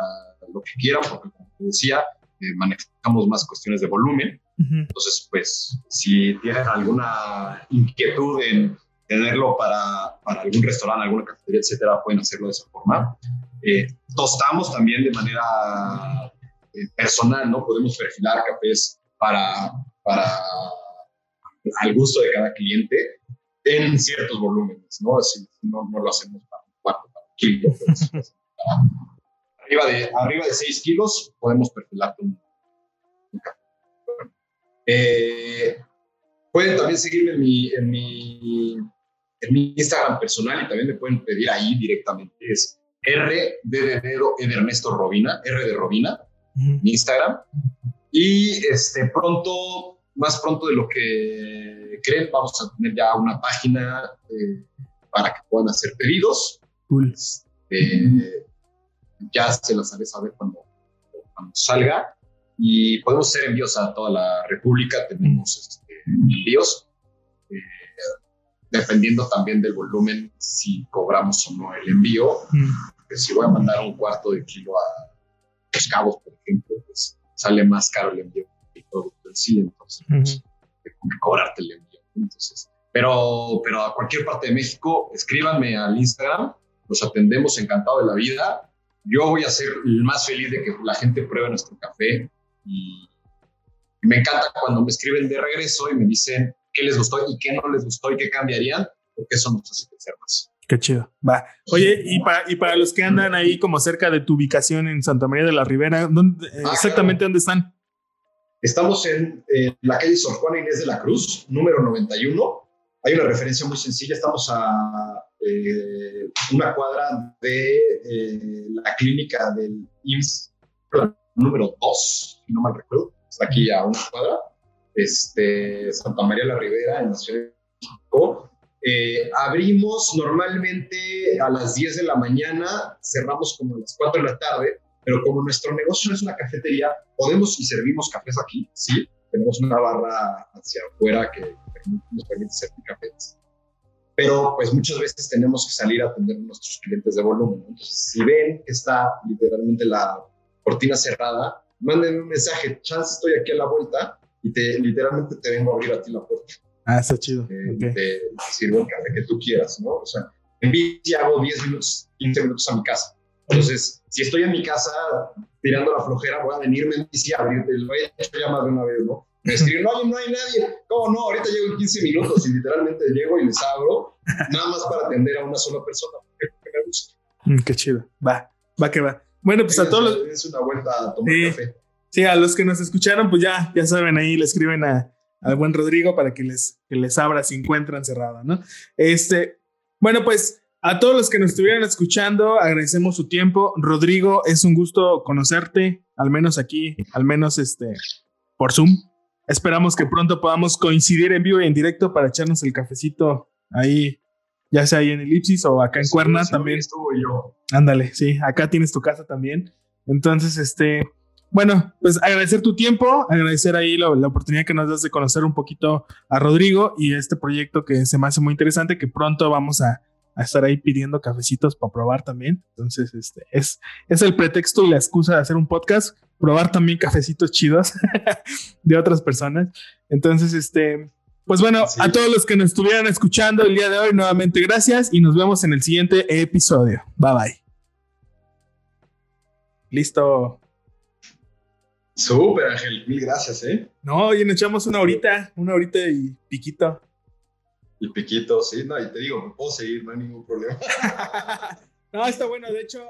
lo que quieran, porque como te decía, eh, manejamos más cuestiones de volumen. Entonces, pues, si tienen alguna inquietud en tenerlo para, para algún restaurante, alguna cafetería, etcétera, pueden hacerlo de esa forma. Eh, tostamos también de manera eh, personal, ¿no? Podemos perfilar cafés para, para al gusto de cada cliente en ciertos volúmenes, ¿no? Así, no, no lo hacemos para un cuarto, para un kilo, pues, pues arriba de, arriba de 6 kilos podemos perfilar un, eh, pueden también seguirme en mi, en, mi, en mi Instagram personal y también me pueden pedir ahí directamente. Es R de en Ernesto Robina, R de Robina, mi Instagram. Y este, pronto, más pronto de lo que creen, vamos a tener ya una página eh, para que puedan hacer pedidos. Cool. Este, ya se las haré saber cuando, cuando salga. Y podemos hacer envíos a toda la República, tenemos este, envíos, eh, dependiendo también del volumen, si cobramos o no el envío. si voy a mandar un cuarto de kilo a Los Cabos, por ejemplo, pues sale más caro el envío que el producto en sí, entonces pues, tengo que cobrarte el envío. Entonces, pero, pero a cualquier parte de México, escríbanme al Instagram, los atendemos encantado de la vida yo voy a ser el más feliz de que la gente pruebe nuestro café y me encanta cuando me escriben de regreso y me dicen qué les gustó y qué no les gustó y qué cambiarían, porque eso nos hace crecer más. Qué chido. Va. Oye, y para, y para los que andan ahí como cerca de tu ubicación en Santa María de la Ribera, ¿dónde, ah, exactamente dónde están? Estamos en la calle Sor Juana Inés de la Cruz, número 91. Hay una referencia muy sencilla, estamos a eh, una cuadra de eh, la clínica del IMSS número 2, si no mal recuerdo, está aquí a una cuadra, este, Santa María la Ribera, en la Ciudad de México. Eh, abrimos normalmente a las 10 de la mañana, cerramos como a las 4 de la tarde, pero como nuestro negocio es una cafetería, podemos y servimos cafés aquí, sí, tenemos una barra hacia afuera que nos permite servir cafés pero pues muchas veces tenemos que salir a atender a nuestros clientes de volumen. Entonces, si ven que está literalmente la cortina cerrada, manden un mensaje, chance estoy aquí a la vuelta y te literalmente te vengo a abrir a ti la puerta. Ah, está chido. Eh, Te sirvo el café que tú quieras, ¿no? O sea, en bici hago 10 minutos, 15 minutos a mi casa. Entonces, si estoy en mi casa tirando la flojera, voy a venirme en bici a abrirte. Lo he hecho ya más de una vez, ¿no? Me escriben, no, no hay nadie. ¿Cómo no? Ahorita llego en 15 minutos y literalmente llego y les abro, nada más para atender a una sola persona, porque me gusta. Mm, qué chido. Va, va que va. Bueno, pues a todos los... Es una vuelta a tomar café. Sí, a los que nos escucharon, pues ya, ya saben, ahí le escriben a, al buen Rodrigo para que les, que les abra si encuentran cerrada, ¿no? Este, bueno, pues a todos los que nos estuvieran escuchando, agradecemos su tiempo. Rodrigo, es un gusto conocerte, al menos aquí, al menos este, por Zoom. Esperamos que pronto podamos coincidir en vivo y en directo para echarnos el cafecito ahí, ya sea ahí en Elipsis o acá en Cuerna también. Estuvo yo. Ándale, sí, acá tienes tu casa también. Entonces, este, bueno, pues agradecer tu tiempo, agradecer ahí la, oportunidad que nos das de conocer un poquito a Rodrigo y este proyecto que se me hace muy interesante, que pronto vamos a, a estar ahí pidiendo cafecitos para probar también. Entonces, este, es, es el pretexto y la excusa de hacer un podcast probar también cafecitos chidos de otras personas. Entonces, este, pues bueno, a todos los que nos estuvieran escuchando el día de hoy, nuevamente gracias y nos vemos en el siguiente episodio. Bye bye. Listo. Súper, Ángel, mil gracias, ¿eh? No, hoy nos echamos una horita, una horita y piquito. Y piquito, sí, no, y te digo, me puedo seguir, no hay ningún problema. no, está bueno, de hecho...